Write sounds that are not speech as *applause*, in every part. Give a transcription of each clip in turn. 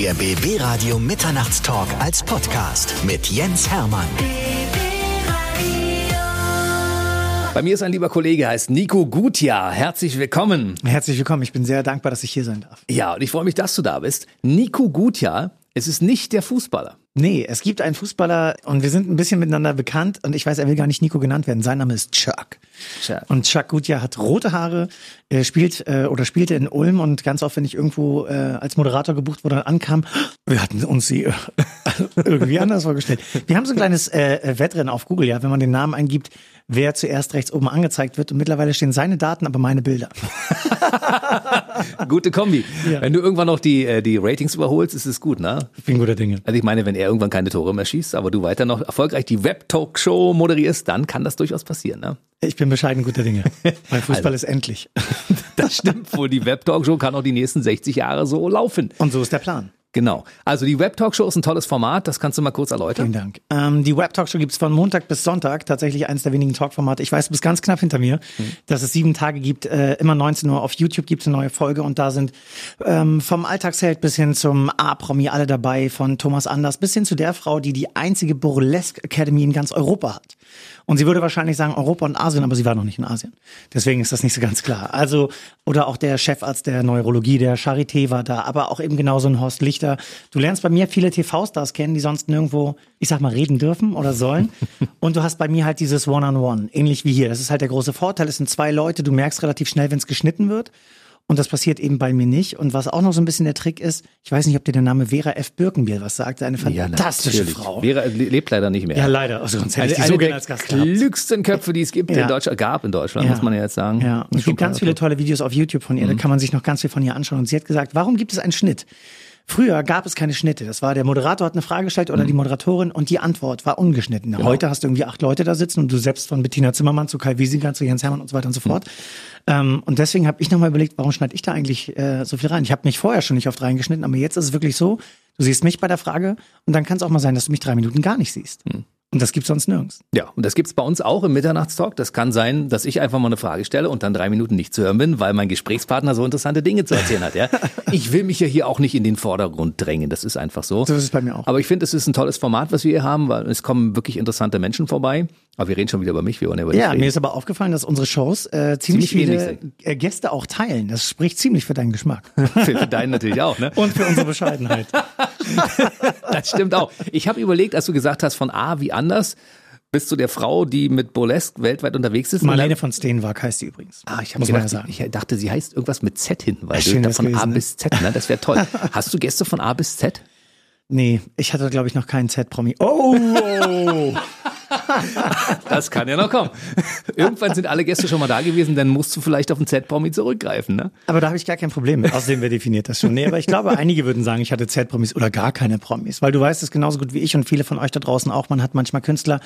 Der BB Radio Mitternachtstalk als Podcast mit Jens Hermann. Bei mir ist ein lieber Kollege, heißt Nico Gutjahr. Herzlich willkommen. Herzlich willkommen. Ich bin sehr dankbar, dass ich hier sein darf. Ja, und ich freue mich, dass du da bist. Nico Gutjahr, es ist nicht der Fußballer. Nee, es gibt einen Fußballer und wir sind ein bisschen miteinander bekannt und ich weiß, er will gar nicht Nico genannt werden. Sein Name ist Chuck. Chuck. Und Chuck Gutjahr hat rote Haare, er spielt äh, oder spielte in Ulm und ganz oft, wenn ich irgendwo äh, als Moderator gebucht wurde, ankam, wir hatten uns sie äh, *laughs* irgendwie anders vorgestellt. Wir haben so ein kleines äh, Wettrennen auf Google, ja, wenn man den Namen eingibt, wer zuerst rechts oben angezeigt wird und mittlerweile stehen seine Daten, aber meine Bilder. *laughs* Gute Kombi. Ja. Wenn du irgendwann noch die, die Ratings überholst, ist es gut, ne? Ich bin guter Dinge. Also ich meine, wenn er irgendwann keine Tore mehr schießt, aber du weiter noch erfolgreich die Web-Talk-Show moderierst, dann kann das durchaus passieren, ne? Ich bin bescheiden guter Dinge. *laughs* Mein Fußball ist endlich. *laughs* Das stimmt wohl. Die Web-Talk-Show kann auch die nächsten 60 Jahre so laufen. Und so ist der Plan. Genau. Also die Web-Talk-Show ist ein tolles Format. Das kannst du mal kurz erläutern. Vielen Dank. Ähm, die Web Talkshow gibt's von Montag bis Sonntag. Tatsächlich eines der wenigen Talkformate. Ich weiß, du bist ganz knapp hinter mir, dass es sieben Tage gibt. Äh, immer 19 Uhr auf YouTube gibt's eine neue Folge und da sind ähm, vom Alltagsheld bis hin zum A-Promi alle dabei, von Thomas Anders bis hin zu der Frau, die die einzige Burlesque Academy in ganz Europa hat. Und sie würde wahrscheinlich sagen Europa und Asien, aber sie war noch nicht in Asien. Deswegen ist das nicht so ganz klar. Also, oder auch der Chefarzt der Neurologie, der Charité war da, aber auch eben genauso ein Horst Lichter. Du lernst bei mir viele TV-Stars kennen, die sonst nirgendwo, ich sag mal, reden dürfen oder sollen. *laughs* und du hast bei mir halt dieses One-on-One, ähnlich wie hier. Das ist halt der große Vorteil. Es sind zwei Leute, du merkst relativ schnell, wenn es geschnitten wird. Und das passiert eben bei mir nicht. Und was auch noch so ein bisschen der Trick ist, ich weiß nicht, ob dir der Name Vera F. Birkenbiel was sagt, eine fantastische natürlich. Frau. Vera lebt leider nicht mehr. Ja, leider. Also sonst hätte ich Eine, die so gerne der als Gast gehabt. klügsten Köpfe, die es gibt Ja. in Deutschland, gab in Deutschland, Ja. muss man ja jetzt sagen. Ja, und es gibt ganz viele tolle Videos auf YouTube von ihr, Mhm. da kann man sich noch ganz viel von ihr anschauen. Und sie hat gesagt, warum gibt es einen Schnitt? Früher gab es keine Schnitte. Das war der Moderator hat eine Frage gestellt Mhm. oder die Moderatorin und die Antwort war ungeschnitten. Genau. Heute hast du irgendwie acht Leute da sitzen und du selbst von Bettina Zimmermann zu Kai Wiesinger zu Jens Hermann und so weiter und so fort. Ähm, und deswegen habe ich nochmal überlegt, warum schneide ich da eigentlich äh, so viel rein? Ich habe mich vorher schon nicht oft reingeschnitten, aber jetzt ist es wirklich so, du siehst mich bei der Frage und dann kann es auch mal sein, dass du mich drei Minuten gar nicht siehst. Mhm. Und das gibt's sonst nirgends. Ja, und das gibt's bei uns auch im Mitternachtstalk. Das kann sein, dass ich einfach mal eine Frage stelle und dann drei Minuten nicht zu hören bin, weil mein Gesprächspartner so interessante Dinge zu erzählen hat. Ja? *laughs* Ich will mich ja hier auch nicht in den Vordergrund drängen. Das ist einfach so. So ist es bei mir auch. Aber ich finde, es ist ein tolles Format, was wir hier haben, weil es kommen wirklich interessante Menschen vorbei. Aber wir reden schon wieder über mich, wir wollen ja über dich Ja, reden. mir ist aber aufgefallen, dass unsere Shows äh, ziemlich, Ziemlich viele äh, Gäste auch teilen. Das spricht ziemlich für deinen Geschmack. *laughs* für, für deinen natürlich auch, ne? Und für unsere Bescheidenheit. *laughs* Das stimmt auch. Ich habe überlegt, als du gesagt hast, von A wie anders, bist du der Frau, die mit Burlesque weltweit unterwegs ist. Marlene von Steenwag heißt sie übrigens. Ah, ich, hab gedacht, sagen. ich dachte, sie heißt irgendwas mit Z hinten, weil du schön wär's von A gewesen, ne? bis Z, ne? Das wäre toll. *laughs* Hast du Gäste von A bis Z? Nee, ich hatte, glaube ich, noch keinen Z-Promi. Oh. Das kann ja noch kommen. Irgendwann sind alle Gäste schon mal da gewesen, dann musst du vielleicht auf den Z-Promi zurückgreifen, ne? Aber da habe ich gar kein Problem mit. Außerdem, wer definiert das schon? Nee, aber ich glaube, einige würden sagen, ich hatte Z-Promis oder gar keine Promis. Weil du weißt es genauso gut wie ich und viele von euch da draußen auch. Man hat manchmal Künstler,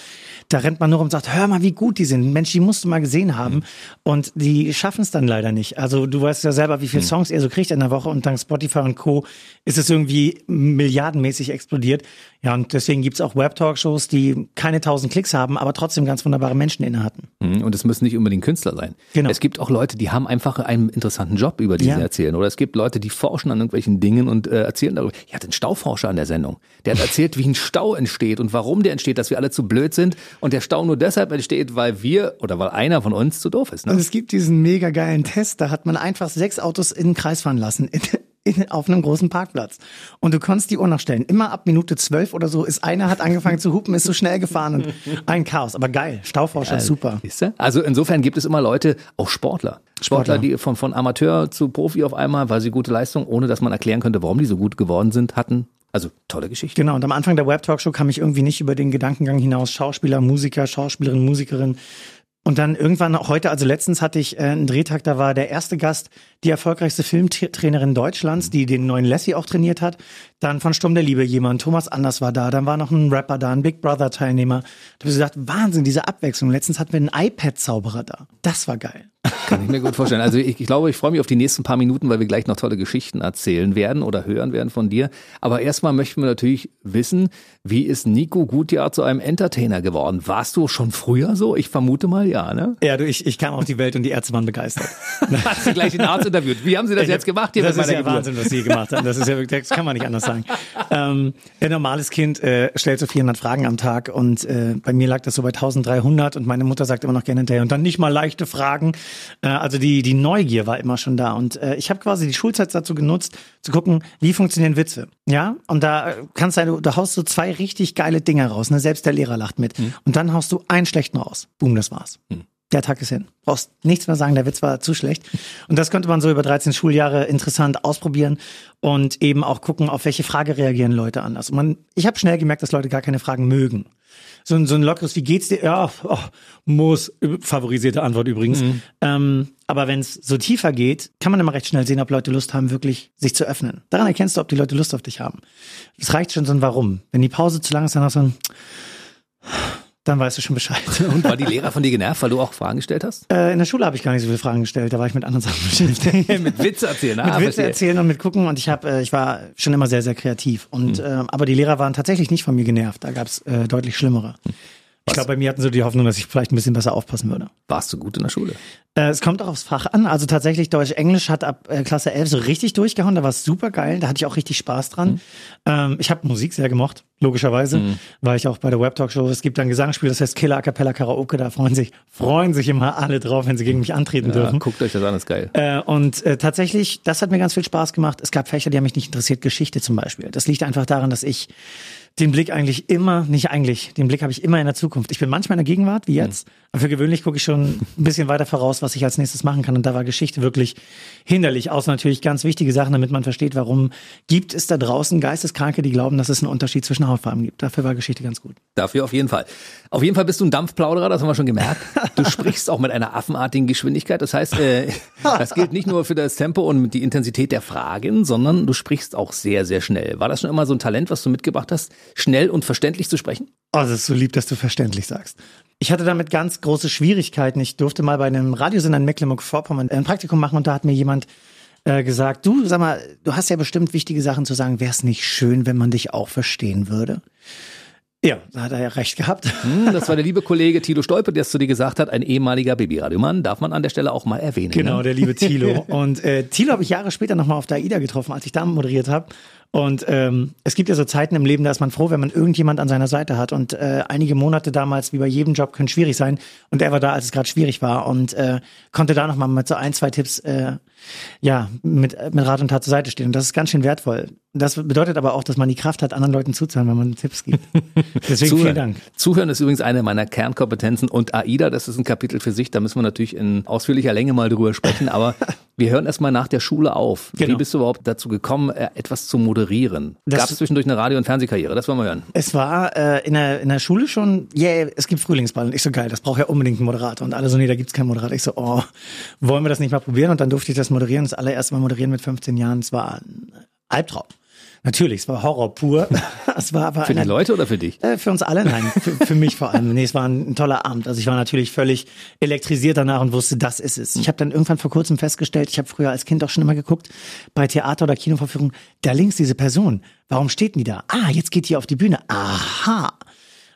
da rennt man nur rum und sagt, hör mal, wie gut die sind. Mensch, die musst du mal gesehen haben. Und die schaffen es dann leider nicht. Also du weißt ja selber, wie viele Songs ihr so kriegt in der Woche und dank Spotify und Co. ist es irgendwie milliardenmäßig explodiert. Ja, und deswegen gibt's auch Web-Talkshows, die keine tausend Klicks haben, aber trotzdem ganz wunderbare Menschen inne hatten. Mhm, Und es müssen nicht unbedingt Künstler sein. Genau. Es gibt auch Leute, die haben einfach einen interessanten Job, über die Ja. sie erzählen. Oder es gibt Leute, die forschen an irgendwelchen Dingen und äh, erzählen darüber. Ich hatte einen Stauforscher an der Sendung. Der hat erzählt, wie ein Stau entsteht und warum der entsteht, dass wir alle zu blöd sind. Und der Stau nur deshalb entsteht, weil wir oder weil einer von uns zu doof ist. Und Ne? es gibt diesen mega geilen Test, da hat man einfach sechs Autos in den Kreis fahren lassen. In, auf einem großen Parkplatz. Und du konntest die Uhr noch stellen. Immer ab Minute zwölf oder so ist einer hat angefangen zu hupen, ist so schnell gefahren und ein Chaos. Aber geil. Stauforscher, super. Siehst du? Also insofern gibt es immer Leute, auch Sportler. Sportler, Sportler. die von, von Amateur zu Profi auf einmal, weil sie gute Leistung, ohne dass man erklären könnte, warum die so gut geworden sind, hatten. Also tolle Geschichte. Genau, und am Anfang der Web-Talkshow kam ich irgendwie nicht über den Gedankengang hinaus. Schauspieler, Musiker, Schauspielerin, Musikerin. Und dann irgendwann, auch heute, also letztens hatte ich äh, einen Drehtag, da war der erste Gast die erfolgreichste Filmtrainerin Deutschlands, die den neuen Lassie auch trainiert hat. Dann von Sturm der Liebe jemand, Thomas Anders war da, dann war noch ein Rapper da, ein Big Brother-Teilnehmer. Da habe ich gesagt, Wahnsinn, diese Abwechslung. Letztens hatten wir einen iPad-Zauberer da. Das war geil. Kann ich mir gut vorstellen. Also ich, ich glaube, ich freue mich auf die nächsten paar Minuten, weil wir gleich noch tolle Geschichten erzählen werden oder hören werden von dir. Aber erstmal möchten wir natürlich wissen, wie ist Nico Gutjahr zu einem Entertainer geworden? Warst du schon früher so? Ich vermute mal ja, ne? Ja, du, ich, ich kam auf die Welt und die Ärzte waren begeistert. *laughs* Hast du gleich den Arzt interviewt. Wie haben Sie das jetzt gemacht hier das ist ja Geburt? Wahnsinn, was Sie gemacht haben. Das ist ja wirklich, das kann man nicht anders sagen. Ähm, ein normales Kind äh, stellt so 400 Fragen am Tag und äh, bei mir lag das so bei 1300 und meine Mutter sagt immer noch gerne hinterher und dann nicht mal leichte Fragen. Äh, also die die Neugier war immer schon da und äh, ich habe quasi die Schulzeit dazu genutzt, zu gucken, wie funktionieren Witze. Ja, und da äh, kannst du, du haust so zwei richtig geile Dinge raus. Ne? Selbst der Lehrer lacht mit. Und dann haust du einen schlechten raus. Boom, das war's. Der Tag ist hin. Brauchst nichts mehr sagen, der Witz war zu schlecht. Und das konnte man so über 13 Schuljahre interessant ausprobieren und eben auch gucken, auf welche Frage reagieren Leute anders. Und man, ich habe schnell gemerkt, dass Leute gar keine Fragen mögen. So ein, so ein lockeres, wie geht's dir? Ja, oh, muss, favorisierte Antwort übrigens. Ähm, aber wenn es so tiefer geht, kann man immer recht schnell sehen, ob Leute Lust haben, wirklich sich zu öffnen. Daran erkennst du, ob die Leute Lust auf dich haben. Es reicht schon so ein Warum. Wenn die Pause zu lang ist, dann hast du ein dann weißt du schon Bescheid. *laughs* Und war die Lehrer von dir genervt, weil du auch Fragen gestellt hast? Äh, in der Schule habe ich gar nicht so viele Fragen gestellt, da war ich mit anderen Sachen *laughs* beschäftigt. *laughs* mit Witze erzählen, ah, mit Witze erzählen und mit gucken und ich habe, äh, ich war schon immer sehr, sehr kreativ. Und äh, aber die Lehrer waren tatsächlich nicht von mir genervt. Da gab's äh, deutlich schlimmere. Ich glaube, bei mir hatten sie die Hoffnung, dass ich vielleicht ein bisschen besser aufpassen würde. Warst du gut in der Schule? Äh, es kommt auch aufs Fach an. Also tatsächlich Deutsch-Englisch hat ab äh, Klasse 11 so richtig durchgehauen. Da war es super geil. Da hatte ich auch richtig Spaß dran. Ähm, ich habe Musik sehr gemocht, logischerweise. War ich auch bei der Web-Talk-Show. Es gibt ein Gesangsspiel, das heißt Killer A Cappella Karaoke. Da freuen sich, freuen sich immer alle drauf, wenn sie gegen mich antreten Ja, dürfen. guckt euch das an, ist geil. Äh, und äh, tatsächlich, das hat mir ganz viel Spaß gemacht. Es gab Fächer, die haben mich nicht interessiert, Geschichte zum Beispiel. Das liegt einfach daran, dass ich den Blick eigentlich immer, nicht eigentlich, den Blick habe ich immer in der Zukunft. Ich bin manchmal in der Gegenwart, wie jetzt, für gewöhnlich gucke ich schon ein bisschen weiter voraus, was ich als nächstes machen kann. Und da war Geschichte wirklich hinderlich, außer natürlich ganz wichtige Sachen, damit man versteht, warum gibt es da draußen Geisteskranke, die glauben, dass es einen Unterschied zwischen Hautfarben gibt. Dafür war Geschichte ganz gut. Dafür auf jeden Fall. Auf jeden Fall bist du ein Dampfplauderer, das haben wir schon gemerkt. Du *laughs* sprichst auch mit einer affenartigen Geschwindigkeit. Das heißt, äh, das gilt nicht nur für das Tempo und die Intensität der Fragen, sondern du sprichst auch sehr, sehr schnell. War das schon immer so ein Talent, was du mitgebracht hast, schnell und verständlich zu sprechen? Oh, das ist so lieb, dass du verständlich sagst. Ich hatte damit ganz große Schwierigkeiten. Ich durfte mal bei einem Radiosender in Mecklenburg-Vorpommern ein Praktikum machen und da hat mir jemand äh, gesagt, du, sag mal, du hast ja bestimmt wichtige Sachen zu sagen. Wäre es nicht schön, wenn man dich auch verstehen würde? Ja, da hat er ja recht gehabt. Hm, das war der *laughs* liebe Kollege Tilo Stolpe, der es zu dir gesagt hat, ein ehemaliger Babyradiomann, darf man an der Stelle auch mal erwähnen. Genau, Ne? der liebe Thilo. *laughs* Und äh, Thilo habe ich Jahre später nochmal auf der AIDA getroffen, als ich da moderiert habe. Und ähm, es gibt ja so Zeiten im Leben, da ist man froh, wenn man irgendjemand an seiner Seite hat. Und äh, einige Monate damals, wie bei jedem Job, können schwierig sein. Und er war da, als es gerade schwierig war und äh, konnte da nochmal mit so ein, zwei Tipps äh, ja, mit, mit Rat und Tat zur Seite stehen. Und das ist ganz schön wertvoll. Das bedeutet aber auch, dass man die Kraft hat, anderen Leuten zuzuhören, wenn man Tipps gibt. *laughs* Deswegen vielen Dank. Zuhören ist übrigens eine meiner Kernkompetenzen und AIDA, das ist ein Kapitel für sich, da müssen wir natürlich in ausführlicher Länge mal drüber sprechen, aber *laughs* wir hören erstmal nach der Schule auf. Wie Genau. bist du überhaupt dazu gekommen, äh, etwas zu moderieren? Das- Gab es zwischendurch eine Radio- und Fernsehkarriere? Das wollen wir hören. Es war äh, in, der, in der Schule schon, yeah, es gibt Frühlingsball. Und ich so, geil, das braucht ja unbedingt einen Moderator. Und alle so, nee, da gibt's keinen Moderator. Ich so, oh, wollen wir das nicht mal probieren? Und dann durfte ich das moderieren. Das allererste Mal moderieren mit 15 Jahren. Es war ein Albtraum. Natürlich, es war Horror pur. *laughs* es war aber Für die Leute oder für dich? äh, für uns alle, nein, für, für mich vor allem. Nee, es war ein, ein toller Abend. Also ich war natürlich völlig elektrisiert danach und wusste, das ist es. Ich habe dann irgendwann vor kurzem festgestellt, ich habe früher als Kind auch schon immer geguckt, bei Theater- oder Kinovorführungen, da links diese Person, warum steht die da? Ah, jetzt geht die auf die Bühne. Aha.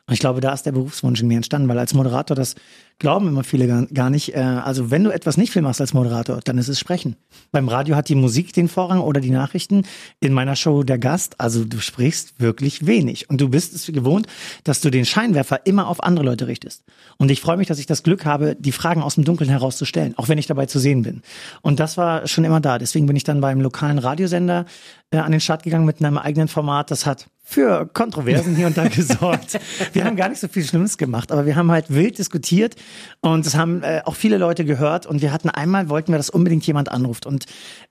Und ich glaube, da ist der Berufswunsch in mir entstanden, weil als Moderator, das glauben immer viele gar, gar nicht. Äh, also wenn du etwas nicht viel machst als Moderator, dann ist es Sprechen. Beim Radio hat die Musik den Vorrang oder die Nachrichten. In meiner Show der Gast, also du sprichst wirklich wenig. Und du bist es gewohnt, dass du den Scheinwerfer immer auf andere Leute richtest. Und ich freue mich, dass ich das Glück habe, die Fragen aus dem Dunkeln herauszustellen, auch wenn ich dabei zu sehen bin. Und das war schon immer da. Deswegen bin ich dann beim lokalen Radiosender äh, an den Start gegangen mit einem eigenen Format. Das hat für Kontroversen hier und da *laughs* gesorgt. Wir haben gar nicht so viel Schlimmes gemacht, aber wir haben halt wild diskutiert und es haben äh, auch viele Leute gehört und wir hatten einmal, wollten wir, dass unbedingt jemand anruft und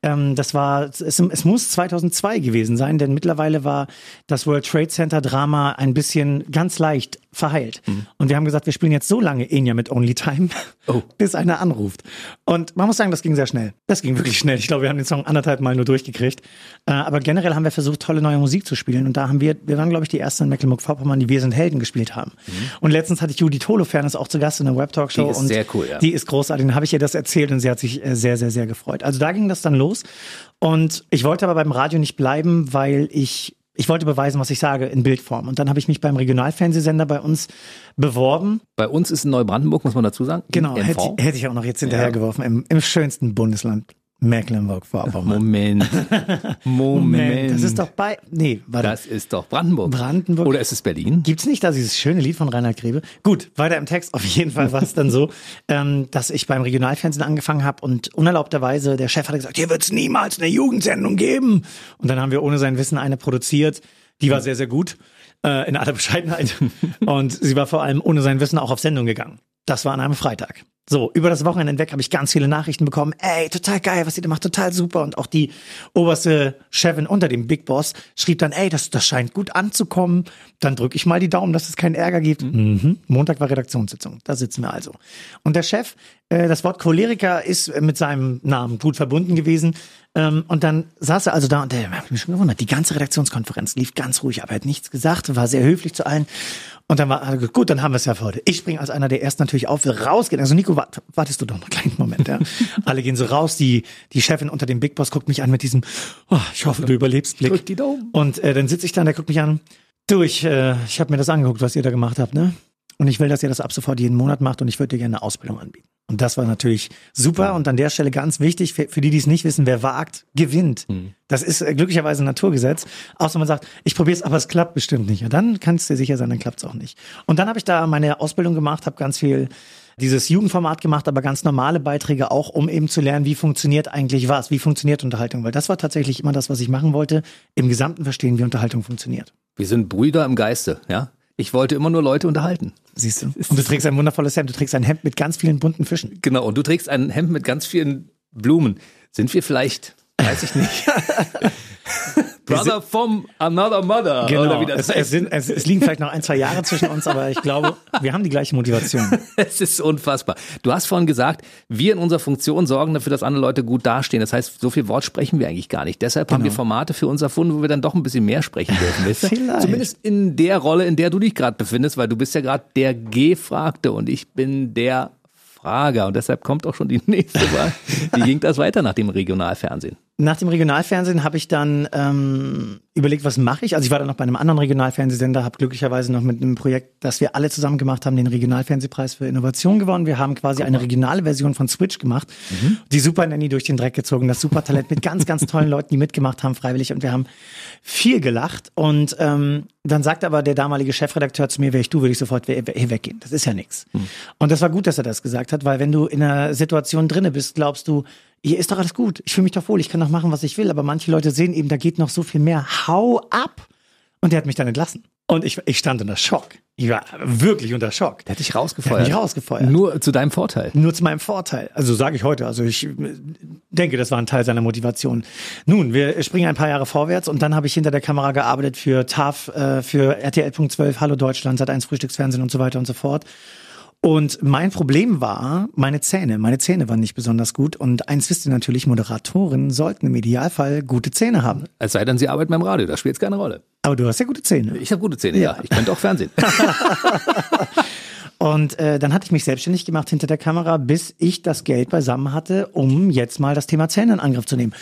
ähm, das war, es, es muss 2002 gewesen sein, denn mittlerweile war das World Trade Center Drama ein bisschen ganz leicht verheilt. Und wir haben gesagt, wir spielen jetzt so lange Enya mit Only Time, Oh. *laughs* bis einer anruft. Und man muss sagen, das ging sehr schnell. Das ging wirklich schnell. Ich glaube, wir haben den Song anderthalb Mal nur durchgekriegt. Äh, aber generell haben wir versucht, tolle neue Musik zu spielen. Und da haben wir, wir waren, glaube ich, die ersten in Mecklenburg-Vorpommern, die Wir sind Helden gespielt haben. Und letztens hatte ich Judith Holofernes auch zu Gast in der Web-Talk-Show. Die ist und sehr cool, ja. Die ist großartig. Dann habe ich ihr das erzählt und sie hat sich äh, sehr, sehr, sehr gefreut. Also da ging das dann los. Und ich wollte aber beim Radio nicht bleiben, weil ich ich wollte beweisen, was ich sage, in Bildform. Und dann habe ich mich beim Regionalfernsehsender bei uns beworben. Bei uns ist in Neubrandenburg, muss man dazu sagen. Genau, hätte, hätte ich auch noch jetzt hinterhergeworfen, im, im schönsten Bundesland Mecklenburg-Vorpommern. *laughs* Moment. Moment. Das ist doch bei. Nee, warte. Das ist doch Brandenburg. Brandenburg. Oder ist es Berlin? Gibt's nicht da dieses schöne Lied von Reinhard Grebe? Gut, weiter im Text. Auf jeden Fall war es dann so, *laughs* ähm, dass ich beim Regionalfernsehen angefangen habe und unerlaubterweise der Chef hatte gesagt, hier wird's niemals eine Jugendsendung geben. Und dann haben wir ohne sein Wissen eine produziert. Die war sehr, sehr gut äh, in aller Bescheidenheit. *laughs* und sie war vor allem ohne sein Wissen auch auf Sendung gegangen. Das war an einem Freitag. So, über das Wochenende hinweg habe ich ganz viele Nachrichten bekommen. Ey, total geil, was ihr da macht, total super. Und auch die oberste Chefin unter dem Big Boss schrieb dann, ey, das, das scheint gut anzukommen. Dann drücke ich mal die Daumen, dass es keinen Ärger gibt. Mhm. Montag war Redaktionssitzung. Da sitzen wir also. Und der Chef, äh, das Wort Choleriker ist mit seinem Namen gut verbunden gewesen. Ähm, und dann saß er also da und der hat mich schon gewundert. Die ganze Redaktionskonferenz lief ganz ruhig, aber er hat nichts gesagt, war sehr höflich zu allen. Und dann war gut, dann haben wir es ja für heute. Ich springe als einer der ersten natürlich auf, will rausgehen. Also Nico, wart, wartest du doch noch einen kleinen Moment. Ja. *laughs* Alle gehen so raus. Die die Chefin unter dem Big Boss guckt mich an mit diesem, oh, ich hoffe, du überlebst Blick. Drück die Daumen. Und äh, dann sitze ich da und der guckt mich an. Du, ich, äh, ich habe mir das angeguckt, was ihr da gemacht habt, ne? Und ich will, dass ihr das ab sofort jeden Monat macht und ich würde dir gerne eine Ausbildung anbieten. Und das war natürlich super und an der Stelle ganz wichtig, für, für die, die es nicht wissen, wer wagt, gewinnt. Das ist äh, glücklicherweise ein Naturgesetz. Außer man sagt, ich probiere es, aber es klappt bestimmt nicht. Ja, dann kannst du dir sicher sein, dann klappt es auch nicht. Und dann habe ich da meine Ausbildung gemacht, habe ganz viel dieses Jugendformat gemacht, aber ganz normale Beiträge auch, um eben zu lernen, wie funktioniert eigentlich was, wie funktioniert Unterhaltung. Weil das war tatsächlich immer das, was ich machen wollte, im Gesamten verstehen, wie Unterhaltung funktioniert. Wir sind Brüder im Geiste, ja? Ich wollte immer nur Leute unterhalten. Siehst du? Und du trägst ein wundervolles Hemd, du trägst ein Hemd mit ganz vielen bunten Fischen. Genau, und du trägst ein Hemd mit ganz vielen Blumen. Sind wir vielleicht, weiß ich nicht, *laughs* *laughs* Brother from another mother? Oder wie das Genau. es, es, sind, es, es liegen vielleicht noch ein, zwei Jahre zwischen uns, aber ich glaube, wir haben die gleiche Motivation. *laughs* Es ist unfassbar. Du hast vorhin gesagt, wir in unserer Funktion sorgen dafür, dass andere Leute gut dastehen. Das heißt, so viel Wort sprechen wir eigentlich gar nicht. Deshalb haben wir Formate für uns erfunden, wo wir dann doch ein bisschen mehr sprechen dürfen. *laughs* Vielleicht. Zumindest in der Rolle, in der du dich gerade befindest, weil du bist ja gerade der Gefragte und ich bin der Frager. Und deshalb kommt auch schon die nächste Wahl. Wie ging das weiter nach dem Regionalfernsehen? Nach dem Regionalfernsehen habe ich dann ähm, überlegt, was mache ich. Also ich war dann noch bei einem anderen Regionalfernsehsender, habe glücklicherweise noch mit einem Projekt, das wir alle zusammen gemacht haben, den Regionalfernsehpreis für Innovation gewonnen. Wir haben quasi eine regionale Version von Switch gemacht, die Super Nanny durch den Dreck gezogen, das Supertalent mit ganz, ganz tollen Leuten, die mitgemacht haben, freiwillig. Und wir haben viel gelacht. Und ähm, dann sagt aber der damalige Chefredakteur zu mir, wäre ich du, würde ich sofort hier weggehen. Das ist ja nichts. Und das war gut, dass er das gesagt hat, weil wenn du in einer Situation drinne bist, glaubst du, hier ist doch alles gut. Ich fühle mich doch wohl. Ich kann doch machen, was ich will. Aber manche Leute sehen eben, da geht noch so viel mehr. Hau ab! Und der hat mich dann entlassen. Und ich, ich stand unter Schock. Ich war wirklich unter Schock. Der hat dich Der rausgefeuert. hat mich rausgefeuert. Nur zu deinem Vorteil. Nur zu meinem Vorteil. Also sage ich heute. Also ich äh, denke, das war ein Teil seiner Motivation. Nun, wir springen ein paar Jahre vorwärts und dann habe ich hinter der Kamera gearbeitet für TAF, äh, für RTL.12, Hallo Deutschland, Sat1 Frühstücksfernsehen und so weiter und so fort. Und mein Problem war meine Zähne. Meine Zähne waren nicht besonders gut. Und eins wisst ihr natürlich, Moderatoren sollten im Idealfall gute Zähne haben. Es sei denn, sie arbeiten beim Radio, das spielt jetzt keine Rolle. Aber du hast ja gute Zähne. Ich habe gute Zähne, ja. Ich könnte auch Fernsehen. *laughs* Und äh, dann hatte ich mich selbstständig gemacht hinter der Kamera, bis ich das Geld beisammen hatte, um jetzt mal das Thema Zähne in Angriff zu nehmen.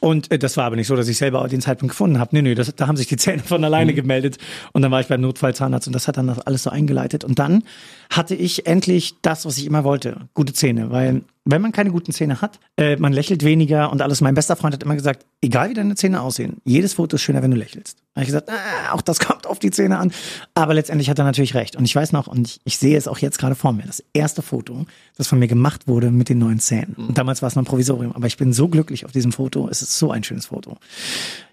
Und äh, das war aber nicht so, dass ich selber den Zeitpunkt gefunden habe. Nee, nee, das, da haben sich die Zähne von alleine gemeldet. Und dann war ich beim Notfallzahnarzt und das hat dann das alles so eingeleitet. Und dann hatte ich endlich das, was ich immer wollte. Gute Zähne. Weil wenn man keine guten Zähne hat, äh, man lächelt weniger und alles. Mein bester Freund hat immer gesagt, egal wie deine Zähne aussehen, jedes Foto ist schöner, wenn du lächelst. Da habe ich gesagt, ah, auch das *laughs* kommt auf die Zähne an. Aber letztendlich hat er natürlich recht. Und ich weiß noch, und ich, ich sehe es auch jetzt gerade vor mir, das erste Foto, das von mir gemacht wurde mit den neuen Zähnen. Und damals war es noch ein Provisorium, aber ich bin so glücklich auf diesem Foto. Es ist so ein schönes Foto.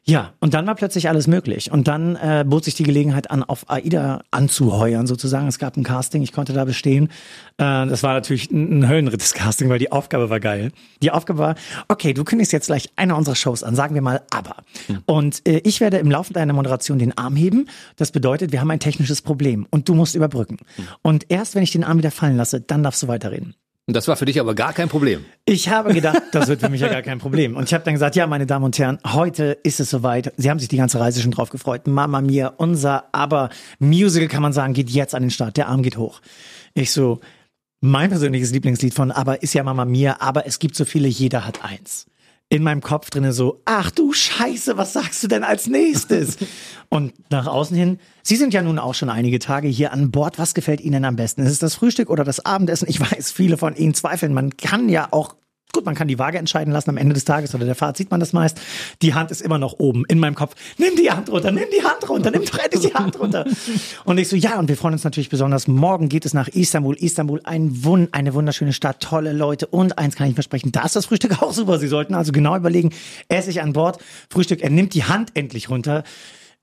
Ja, und dann war plötzlich alles möglich. Und dann äh, bot sich die Gelegenheit an, auf AIDA anzuheuern sozusagen. Es gab ein Casting, ich konnte da bestehen. Äh, das war natürlich ein, ein Höllenritt, das Casting, weil die Aufgabe war geil. Die Aufgabe war, okay, du kündigst jetzt gleich eine unserer Shows an, sagen wir mal aber. Und äh, ich werde im Laufe deiner Moderation den Arm heben. Das bedeutet, wir haben ein technisches Problem und du musst überbrücken. Und erst wenn ich den Arm wieder fallen lasse, dann darfst du weiterreden. Und das war für dich aber gar kein Problem. Ich habe gedacht, *laughs* das wird für mich ja gar kein Problem. Und ich habe dann gesagt, ja, meine Damen und Herren, heute ist es soweit. Sie haben sich die ganze Reise schon drauf gefreut. Mama Mia, unser aber Musical kann man sagen, geht jetzt an den Start. Der Arm geht hoch. Ich so, mein persönliches Lieblingslied von Aber ist ja Mama Mia, aber es gibt so viele, jeder hat eins. In meinem Kopf drinne so, ach du Scheiße, was sagst du denn als nächstes? *laughs* Und nach außen hin, Sie sind ja nun auch schon einige Tage hier an Bord. Was gefällt Ihnen am besten? Ist es das Frühstück oder das Abendessen? Ich weiß, viele von Ihnen zweifeln. Man kann ja auch Gut, man kann die Waage entscheiden lassen am Ende des Tages oder der Fahrt sieht man das meist. Die Hand ist immer noch oben in meinem Kopf. Nimm die Hand runter, nimm die Hand runter, nimm doch endlich die Hand runter. Und ich so, ja, und wir freuen uns natürlich besonders. Morgen geht es nach Istanbul. Istanbul, ein Wun eine wunderschöne Stadt, tolle Leute. Und eins kann ich versprechen, da ist das Frühstück auch super. Sie sollten also genau überlegen, esse ich an Bord, Frühstück, er nimmt die Hand endlich runter.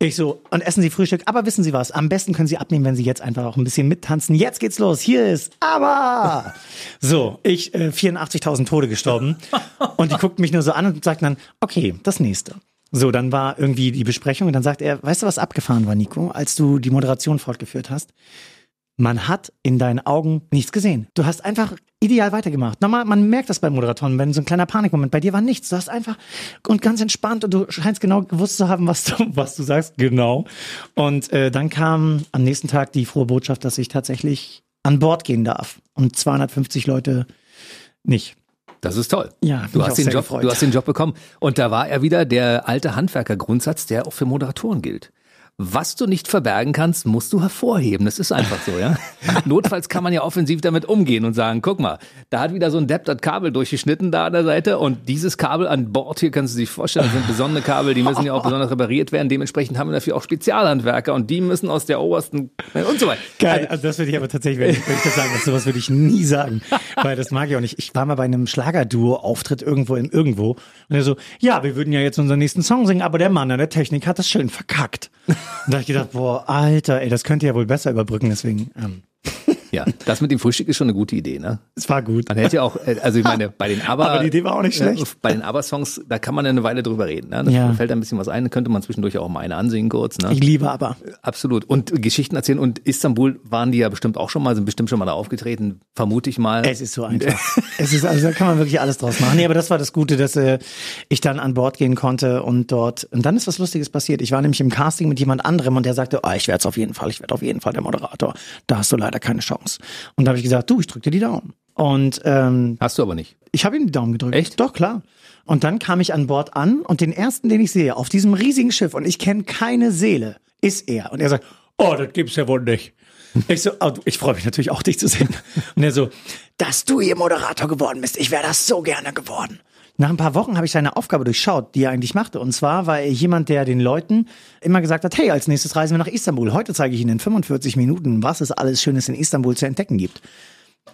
Ich so, und essen Sie Frühstück, aber wissen Sie was? Am besten können Sie abnehmen, wenn Sie jetzt einfach auch ein bisschen mittanzen. Jetzt geht's los. Hier ist aber. *laughs* So, ich äh, 84.000 Tode gestorben. *laughs* Und die guckt mich nur so an und sagt dann, okay, das nächste. So, dann war irgendwie die Besprechung und dann sagt er, weißt du, was abgefahren war, Nico, als du die Moderation fortgeführt hast? Man hat in deinen Augen nichts gesehen. Du hast einfach ideal weitergemacht. Normal, man merkt das bei Moderatoren, wenn so ein kleiner Panikmoment. Bei dir war nichts. Du hast einfach und ganz entspannt und du scheinst genau gewusst zu haben, was du, *laughs* was du sagst. Genau. Und äh, dann kam am nächsten Tag die frohe Botschaft, dass ich tatsächlich an Bord gehen darf. Und 250 Leute nicht. Das ist toll. Ja, du hast den Job, gefreut. du hast den Job bekommen. Und da war er wieder der alte Handwerkergrundsatz, der auch für Moderatoren gilt. Was du nicht verbergen kannst, musst du hervorheben. Das ist einfach so, ja. *laughs* Notfalls kann man ja offensiv damit umgehen und sagen, guck mal, da hat wieder so ein Depp das Kabel durchgeschnitten da an der Seite und dieses Kabel an Bord hier kannst du sich vorstellen, das sind besondere Kabel, die müssen ja auch besonders repariert werden. Dementsprechend haben wir dafür auch Spezialhandwerker und die müssen aus der obersten und so weiter. Geil, also das würde ich aber tatsächlich, wenn ich, wenn ich das sagen muss, sowas würde ich nie sagen, weil das mag ich auch nicht. Ich war mal bei einem Schlagerduo-Auftritt irgendwo in irgendwo und er so, ja, wir würden ja jetzt unseren nächsten Song singen, aber der Mann an der Technik hat das schön verkackt. Und *laughs* da habe ich gedacht, boah, Alter, ey, das könnt ihr ja wohl besser überbrücken, deswegen, ähm, Ja, das mit dem Frühstück ist schon eine gute Idee, ne? es war gut. Man hätte ja auch, äh, also ich meine, bei den *laughs* Aber, Aber die Idee war auch nicht schlecht. Bei den Aber-Songs, da kann man ja eine Weile drüber reden. Ne? Da Ja. fällt ein bisschen was ein, da könnte man zwischendurch auch mal eine ansingen kurz. Ne? Ich liebe aber. Absolut. Und Geschichten erzählen. Und Istanbul waren die ja bestimmt auch schon mal, sind bestimmt schon mal da aufgetreten, vermute ich mal. Es ist so einfach. *laughs* es ist, also da kann man wirklich alles draus machen. Nee, aber das war das Gute, dass äh, ich dann an Bord gehen konnte und dort, und dann ist was Lustiges passiert. Ich war nämlich im Casting mit jemand anderem und der sagte, ah, ich werde es auf jeden Fall, ich werde auf jeden Fall der Moderator. Da hast du leider keine Chance. Und da habe ich gesagt, du, ich drück dir die Daumen. Und ähm, Hast du aber nicht. ich habe ihm die Daumen gedrückt. Echt? Doch, klar. Und dann kam ich an Bord an und den ersten, den ich sehe, auf diesem riesigen Schiff, und ich kenne keine Seele, ist er. Und er sagt, oh, das gibt's ja wohl nicht. *laughs* Ich so, oh, ich freue mich natürlich auch, dich zu sehen. Und er so, dass du hier Moderator geworden bist, ich wäre das so gerne geworden. Nach ein paar Wochen habe ich seine Aufgabe durchschaut, die er eigentlich machte. Und zwar war er jemand, der den Leuten immer gesagt hat, hey, als nächstes reisen wir nach Istanbul. Heute zeige ich Ihnen in 45 Minuten, was es alles Schönes in Istanbul zu entdecken gibt.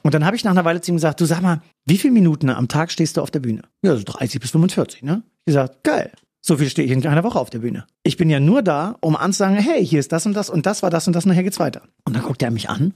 Und dann habe ich nach einer Weile zu ihm gesagt, du sag mal, wie viele Minuten am Tag stehst du auf der Bühne? Ja, so 30 bis 45, ne? Ich gesagt, geil. So viel stehe ich in einer Woche auf der Bühne. Ich bin ja nur da, um anzusagen, hey, hier ist das und das und das war das und das und nachher geht's weiter. Und dann guckt er mich an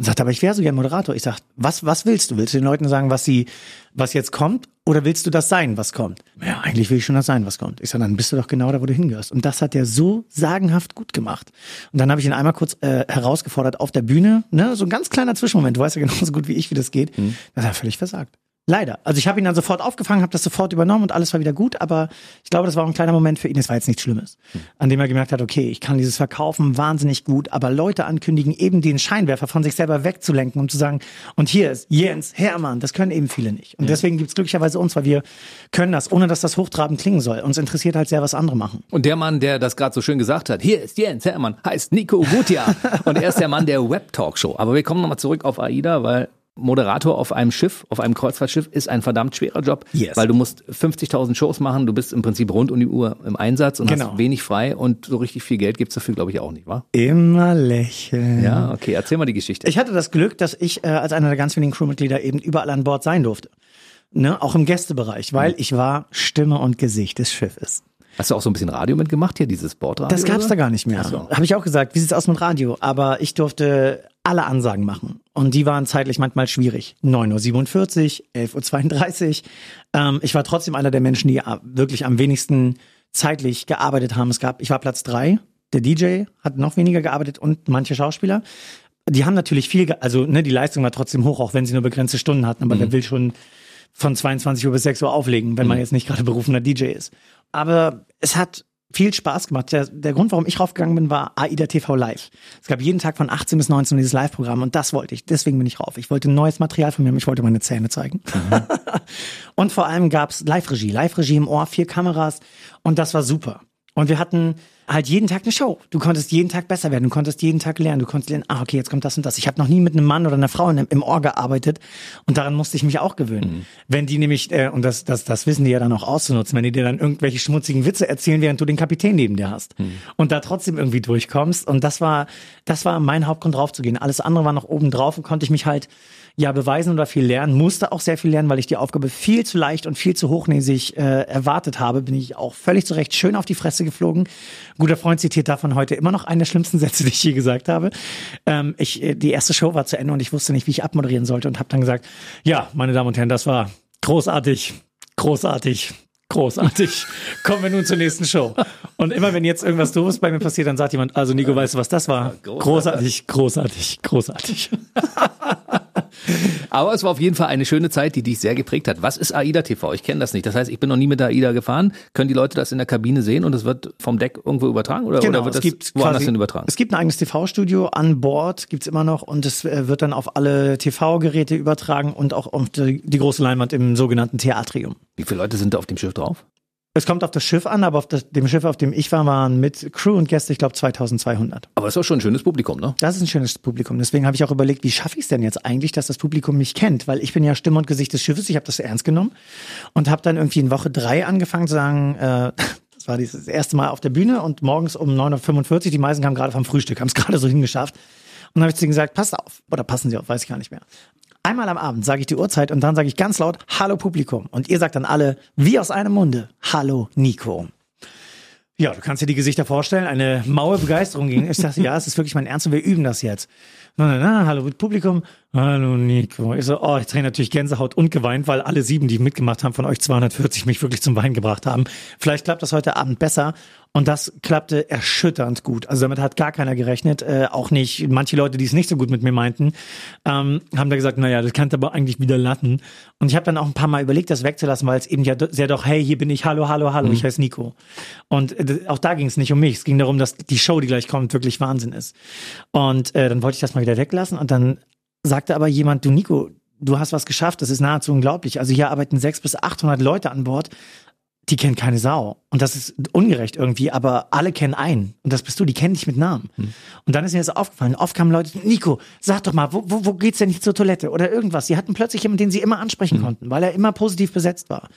und sagt, aber ich wäre so gern Moderator. Ich sag, was, was willst du? Willst du den Leuten sagen, was sie, was jetzt kommt? Oder willst du das sein, was kommt? Ja, eigentlich will ich schon das sein, was kommt. Ich sag, dann bist du doch genau da, wo du hingehörst. Und das hat er so sagenhaft gut gemacht. Und dann habe ich ihn einmal kurz äh, herausgefordert auf der Bühne, ne, so ein ganz kleiner Zwischenmoment. Du weißt ja genauso gut wie ich, wie das geht. Das hat er völlig versagt. Leider. Also ich habe ihn dann sofort aufgefangen, habe das sofort übernommen und alles war wieder gut, aber ich glaube, das war auch ein kleiner Moment für ihn. Es war jetzt nichts Schlimmes, an dem er gemerkt hat, okay, ich kann dieses Verkaufen wahnsinnig gut, aber Leute ankündigen, eben den Scheinwerfer von sich selber wegzulenken, um zu sagen, und hier ist Jens Hermann, das können eben viele nicht. Und deswegen gibt's glücklicherweise uns, weil wir können das, ohne dass das hochtrabend klingen soll. Uns interessiert halt sehr, was andere machen. Und der Mann, der das gerade so schön gesagt hat, hier ist Jens Hermann, heißt Nico Gutia. *laughs* und er ist der Mann der Web-Talkshow. Aber wir kommen nochmal zurück auf AIDA, weil Moderator auf einem Schiff, auf einem Kreuzfahrtschiff, ist ein verdammt schwerer Job, Yes. weil du musst 50.000 Shows machen, du bist im Prinzip rund um die Uhr im Einsatz und Genau. hast wenig frei und so richtig viel Geld gibt's dafür, glaube ich, auch nicht, wa? Immer lächeln. Ja, okay, erzähl mal die Geschichte. Ich hatte das Glück, dass ich äh, als einer der ganz wenigen Crewmitglieder eben überall an Bord sein durfte. Ne? Auch im Gästebereich, weil ich war Stimme und Gesicht des Schiffes. Hast du auch so ein bisschen Radio mitgemacht hier, dieses Bordradio? Das gab's oder? da gar nicht mehr. So. Habe ich auch gesagt, wie sieht's aus mit Radio? Aber ich durfte alle Ansagen machen. Und die waren zeitlich manchmal schwierig. 9.47 Uhr, 11.32 Uhr. Ähm, ich war trotzdem einer der Menschen, die äh, wirklich am wenigsten zeitlich gearbeitet haben. Es gab, ich war Platz drei. Der DJ hat noch weniger gearbeitet und manche Schauspieler. Die haben natürlich viel, also ne, die Leistung war trotzdem hoch, auch wenn sie nur begrenzte Stunden hatten. Aber der will schon von 22 Uhr bis 6 Uhr auflegen, wenn man jetzt nicht gerade berufener DJ ist. Aber es hat viel Spaß gemacht. Der, der Grund, warum ich raufgegangen bin, war AIDA TV Live. Es gab jeden Tag von 18 bis 19 Uhr dieses Live-Programm und das wollte ich. Deswegen bin ich rauf. Ich wollte neues Material von mir haben. Ich wollte meine Zähne zeigen. *laughs* und vor allem gab's Live-Regie. Live-Regie im Ohr, vier Kameras und das war super. Und wir hatten halt jeden Tag eine Show. Du konntest jeden Tag besser werden, du konntest jeden Tag lernen, du konntest lernen, ah, okay, jetzt kommt das und das. Ich habe noch nie mit einem Mann oder einer Frau im, im Ohr gearbeitet und daran musste ich mich auch gewöhnen. Mhm. Wenn die nämlich, äh, und das, das, das wissen die ja dann auch auszunutzen, wenn die dir dann irgendwelche schmutzigen Witze erzählen, während du den Kapitän neben dir hast mhm. und da trotzdem irgendwie durchkommst. Und das war, das war mein Hauptgrund draufzugehen. Alles andere war noch oben drauf und konnte ich mich halt ja beweisen oder viel lernen, musste auch sehr viel lernen, weil ich die Aufgabe viel zu leicht und viel zu hochnäsig äh, erwartet habe, bin ich auch völlig zu Recht schön auf die Fresse geflogen. guter Freund zitiert davon heute immer noch einen der schlimmsten Sätze, die ich je gesagt habe. Ähm, ich, äh, die erste Show war zu Ende und ich wusste nicht, wie ich abmoderieren sollte und habe dann gesagt, ja, meine Damen und Herren, das war großartig, großartig, Großartig. *laughs* Kommen wir nun zur nächsten Show. Und immer wenn jetzt irgendwas doofes bei mir passiert, dann sagt jemand, also Nico, weißt du, was das war? Großartig, großartig, großartig. *laughs* *laughs* Aber es war auf jeden Fall eine schöne Zeit, die dich sehr geprägt hat. Was ist AIDA TV? Ich kenne das nicht. Das heißt, ich bin noch nie mit der AIDA gefahren. Können die Leute das in der Kabine sehen und es wird vom Deck irgendwo übertragen oder, genau, oder wird es gibt woanders quasi, hin übertragen? Es gibt ein eigenes TV-Studio an Bord, gibt's immer noch und es äh, wird dann auf alle TV-Geräte übertragen und auch auf die, die große Leinwand im sogenannten Theatrium. Wie viele Leute sind da auf dem Schiff drauf? Es kommt auf das Schiff an, aber auf das, dem Schiff, auf dem ich war, waren mit Crew und Gäste, ich glaube, 2200. Aber ist doch schon ein schönes Publikum, ne? Das ist ein schönes Publikum. Deswegen habe ich auch überlegt, wie schaffe ich es denn jetzt eigentlich, dass das Publikum mich kennt? Weil ich bin ja Stimme und Gesicht des Schiffes, ich habe das ernst genommen und habe dann irgendwie in Woche drei angefangen zu sagen, äh, *laughs* das war das erste Mal auf der Bühne und morgens um 9.45 Uhr, die meisten kamen gerade vom Frühstück, haben es *laughs* gerade so hingeschafft. Und dann habe ich zu ihnen gesagt, passt auf. Oder passen Sie auf, weiß ich gar nicht mehr. Einmal am Abend sage ich die Uhrzeit und dann sage ich ganz laut Hallo Publikum. Und ihr sagt dann alle, wie aus einem Munde, Hallo Nico. Ja, du kannst dir die Gesichter vorstellen, eine maue Begeisterung ging. Ich dachte, ja, es ist wirklich mein Ernst und wir üben das jetzt. Na, na, na, hallo Publikum, hallo Nico. Ich so, oh, ich drehe natürlich Gänsehaut und geweint, weil alle sieben, die mitgemacht haben, von euch 240 mich wirklich zum Weinen gebracht haben. Vielleicht klappt das heute Abend besser. Und das klappte erschütternd gut. Also damit hat gar keiner gerechnet, äh, auch nicht manche Leute, die es nicht so gut mit mir meinten, ähm, haben da gesagt, naja, das kann aber eigentlich wieder latten. Und ich habe dann auch ein paar Mal überlegt, das wegzulassen, weil es eben ja sehr doch, hey, hier bin ich, hallo, hallo, hallo, mhm. ich heiße Nico. Und äh, auch da ging es nicht um mich. Es ging darum, dass die Show, die gleich kommt, wirklich Wahnsinn ist. Und äh, dann wollte ich das mal wieder weglassen. Und dann sagte aber jemand, du Nico, du hast was geschafft, das ist nahezu unglaublich. Also hier arbeiten sechs bis achthundert Leute an Bord die kennt keine Sau. Und das ist ungerecht irgendwie, aber alle kennen einen. Und das bist du, die kennen dich mit Namen. Hm. Und dann ist mir das aufgefallen. Oft kamen Leute, Nico, sag doch mal, wo, wo, wo geht's denn nicht zur Toilette? Oder irgendwas. Sie hatten plötzlich jemanden, den sie immer ansprechen hm. konnten, weil er immer positiv besetzt war.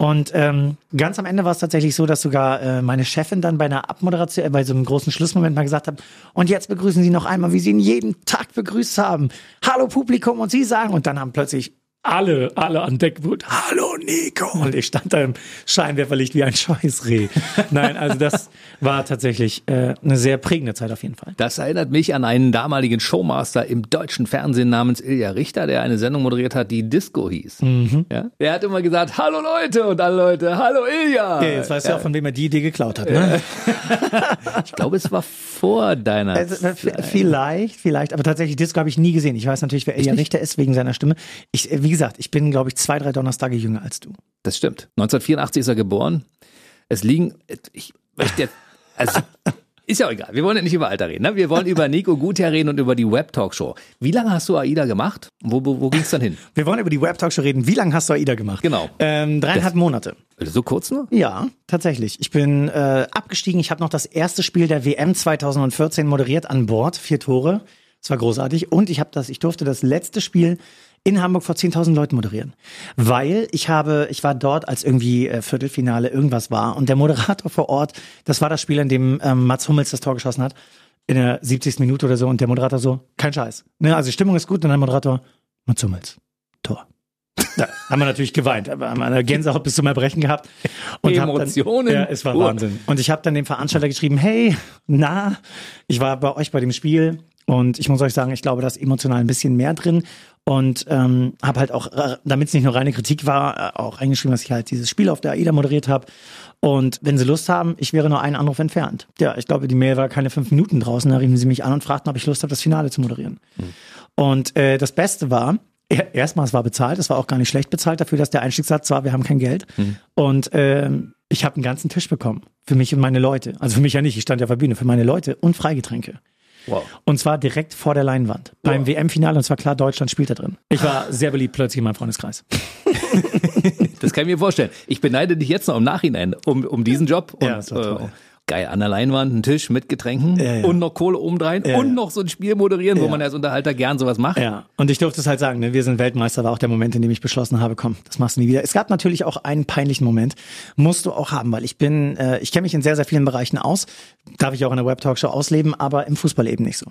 Und ähm, ganz am Ende war es tatsächlich so, dass sogar äh, meine Chefin dann bei einer Abmoderation, äh, bei so einem großen Schlussmoment mal gesagt hat, und jetzt begrüßen Sie noch einmal, wie Sie ihn jeden Tag begrüßt haben. Hallo Publikum und Sie sagen, und dann haben plötzlich alle, alle an Deck wird, hallo Nico. Und ich stand da im Scheinwerferlicht wie ein Scheißreh. *laughs* Nein, also das war tatsächlich äh, eine sehr prägende Zeit auf jeden Fall. Das erinnert mich an einen damaligen Showmaster im deutschen Fernsehen namens Ilja Richter, der eine Sendung moderiert hat, die Disco hieß. Mhm. Ja? Er hat immer gesagt, hallo Leute und alle Leute, hallo Ilja. Ja, jetzt weißt ja. du auch, von wem er die Idee geklaut hat. Ne? *laughs* ich glaube, es war vor deiner also, Vielleicht, vielleicht, aber tatsächlich Disco habe ich nie gesehen. Ich weiß natürlich, wer Ilja Richter ist, wegen seiner Stimme. Ich, wie wie gesagt, ich bin, glaube ich, zwei, drei Donnerstage jünger als du. Das stimmt. 1984 ist er geboren. Es liegen, ich möchte jetzt, also, ist ja auch egal. Wir wollen ja nicht über Alter reden. Ne? Wir wollen über Nico Gutherr reden und über die Web Talkshow. Wie lange hast du AIDA gemacht? Wo, wo, wo ging es dann hin? Wir wollen über die Web Talkshow reden. Wie lange hast du AIDA gemacht? Genau. Ähm, dreieinhalb das, Monate. So kurz nur? Ja, tatsächlich. Ich bin äh, abgestiegen. Ich habe noch das erste Spiel der WM 2014 moderiert an Bord. Vier Tore. Das war großartig. Und ich habe das, ich durfte das letzte Spiel in Hamburg vor 10.000 Leuten moderieren. Weil ich habe, ich war dort, als irgendwie äh, Viertelfinale irgendwas war und der Moderator vor Ort, das war das Spiel, in dem ähm, Mats Hummels das Tor geschossen hat, in der 70. Minute oder so und der Moderator so, kein Scheiß. Ne, also Stimmung ist gut und der Moderator, Mats Hummels, Tor. *laughs* Da haben wir natürlich geweint, aber haben eine Gänsehaut bis zum Erbrechen gehabt. Und Emotionen. Dann, ja, es war Wahnsinn. Und ich habe dann dem Veranstalter geschrieben, hey, na, ich war bei euch bei dem Spiel und ich muss euch sagen, ich glaube, da ist emotional ein bisschen mehr drin und ähm, habe halt auch, äh, damit es nicht nur reine Kritik war, äh, auch eingeschrieben, dass ich halt dieses Spiel auf der AIDA moderiert habe. Und wenn sie Lust haben, ich wäre nur einen Anruf entfernt. Ja, ich glaube, die Mail war keine fünf Minuten draußen. Da riefen sie mich an und fragten, ob ich Lust habe, das Finale zu moderieren. Mhm. Und äh, das Beste war, erstmal, es war bezahlt, es war auch gar nicht schlecht bezahlt dafür, dass der Einstiegssatz war, wir haben kein Geld. Mhm. Und äh, ich habe einen ganzen Tisch bekommen. Für mich und meine Leute. Also für mich ja nicht, ich stand ja auf der Bühne, für meine Leute und Freigetränke. Wow. Und zwar direkt vor der Leinwand. Beim wow. WM-Finale und zwar klar, Deutschland spielt da drin. Ich war sehr beliebt plötzlich in meinem Freundeskreis. *laughs* das kann ich mir vorstellen. Ich beneide dich jetzt noch im Nachhinein um, um diesen Job. Und, ja, das war toll. Äh, Geil, an der Leinwand, ein Tisch mit Getränken Ja, ja. und noch Kohle obendrein Ja, und noch so ein Spiel moderieren, wo man als Unterhalter gern sowas macht. Ja, und ich durfte es halt sagen, ne? wir sind Weltmeister, war auch der Moment, in dem ich beschlossen habe, komm, das machst du nie wieder. Es gab natürlich auch einen peinlichen Moment, musst du auch haben, weil ich bin, äh, ich kenne mich in sehr, sehr vielen Bereichen aus, darf ich auch in der Web-Talkshow ausleben, aber im Fußball eben nicht so.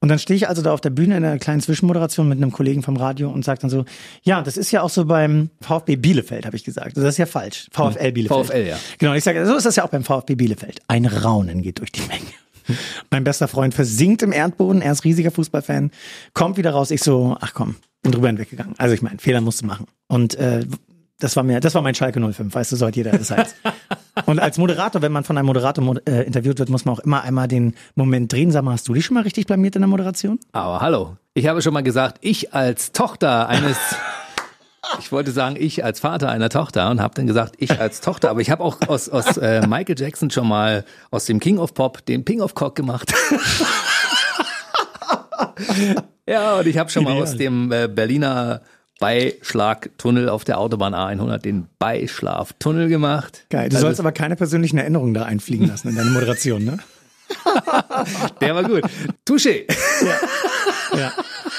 Und dann stehe ich also da auf der Bühne in einer kleinen Zwischenmoderation mit einem Kollegen vom Radio und sage dann so, ja, das ist ja auch so beim VfB Bielefeld, habe ich gesagt. Das ist ja falsch. VfL Bielefeld. VfL, ja. Genau, ich sage, so ist das ja auch beim VfB Bielefeld. Ein Raunen geht durch die Menge. *laughs* Mein bester Freund versinkt im Erdboden, er ist riesiger Fußballfan, kommt wieder raus, ich so, ach komm, bin drüber hinweggegangen. Also ich meine, Fehler musst du machen. Und äh, das war mir, das war mein Schalke 05, weißt du, so hat jeder das heißt. *laughs* Und als Moderator, wenn man von einem Moderator mod äh, interviewt wird, muss man auch immer einmal den Moment drehen. Sag mal, hast du dich schon mal richtig blamiert in der Moderation? Aber hallo, ich habe schon mal gesagt, ich als Tochter eines, *laughs* ich wollte sagen, ich als Vater einer Tochter und habe dann gesagt, ich als Tochter, aber ich habe auch aus, aus äh, Michael Jackson schon mal aus dem King of Pop den Ping of Cock gemacht. *laughs* ja, und ich habe schon mal Ideal. aus dem äh, Berliner Beischlagtunnel auf der Autobahn A100 den Beischlaftunnel gemacht. Geil. Du Also, sollst aber keine persönlichen Erinnerungen da einfliegen lassen in deine Moderation, ne? *laughs* der war gut. Touché. Ja.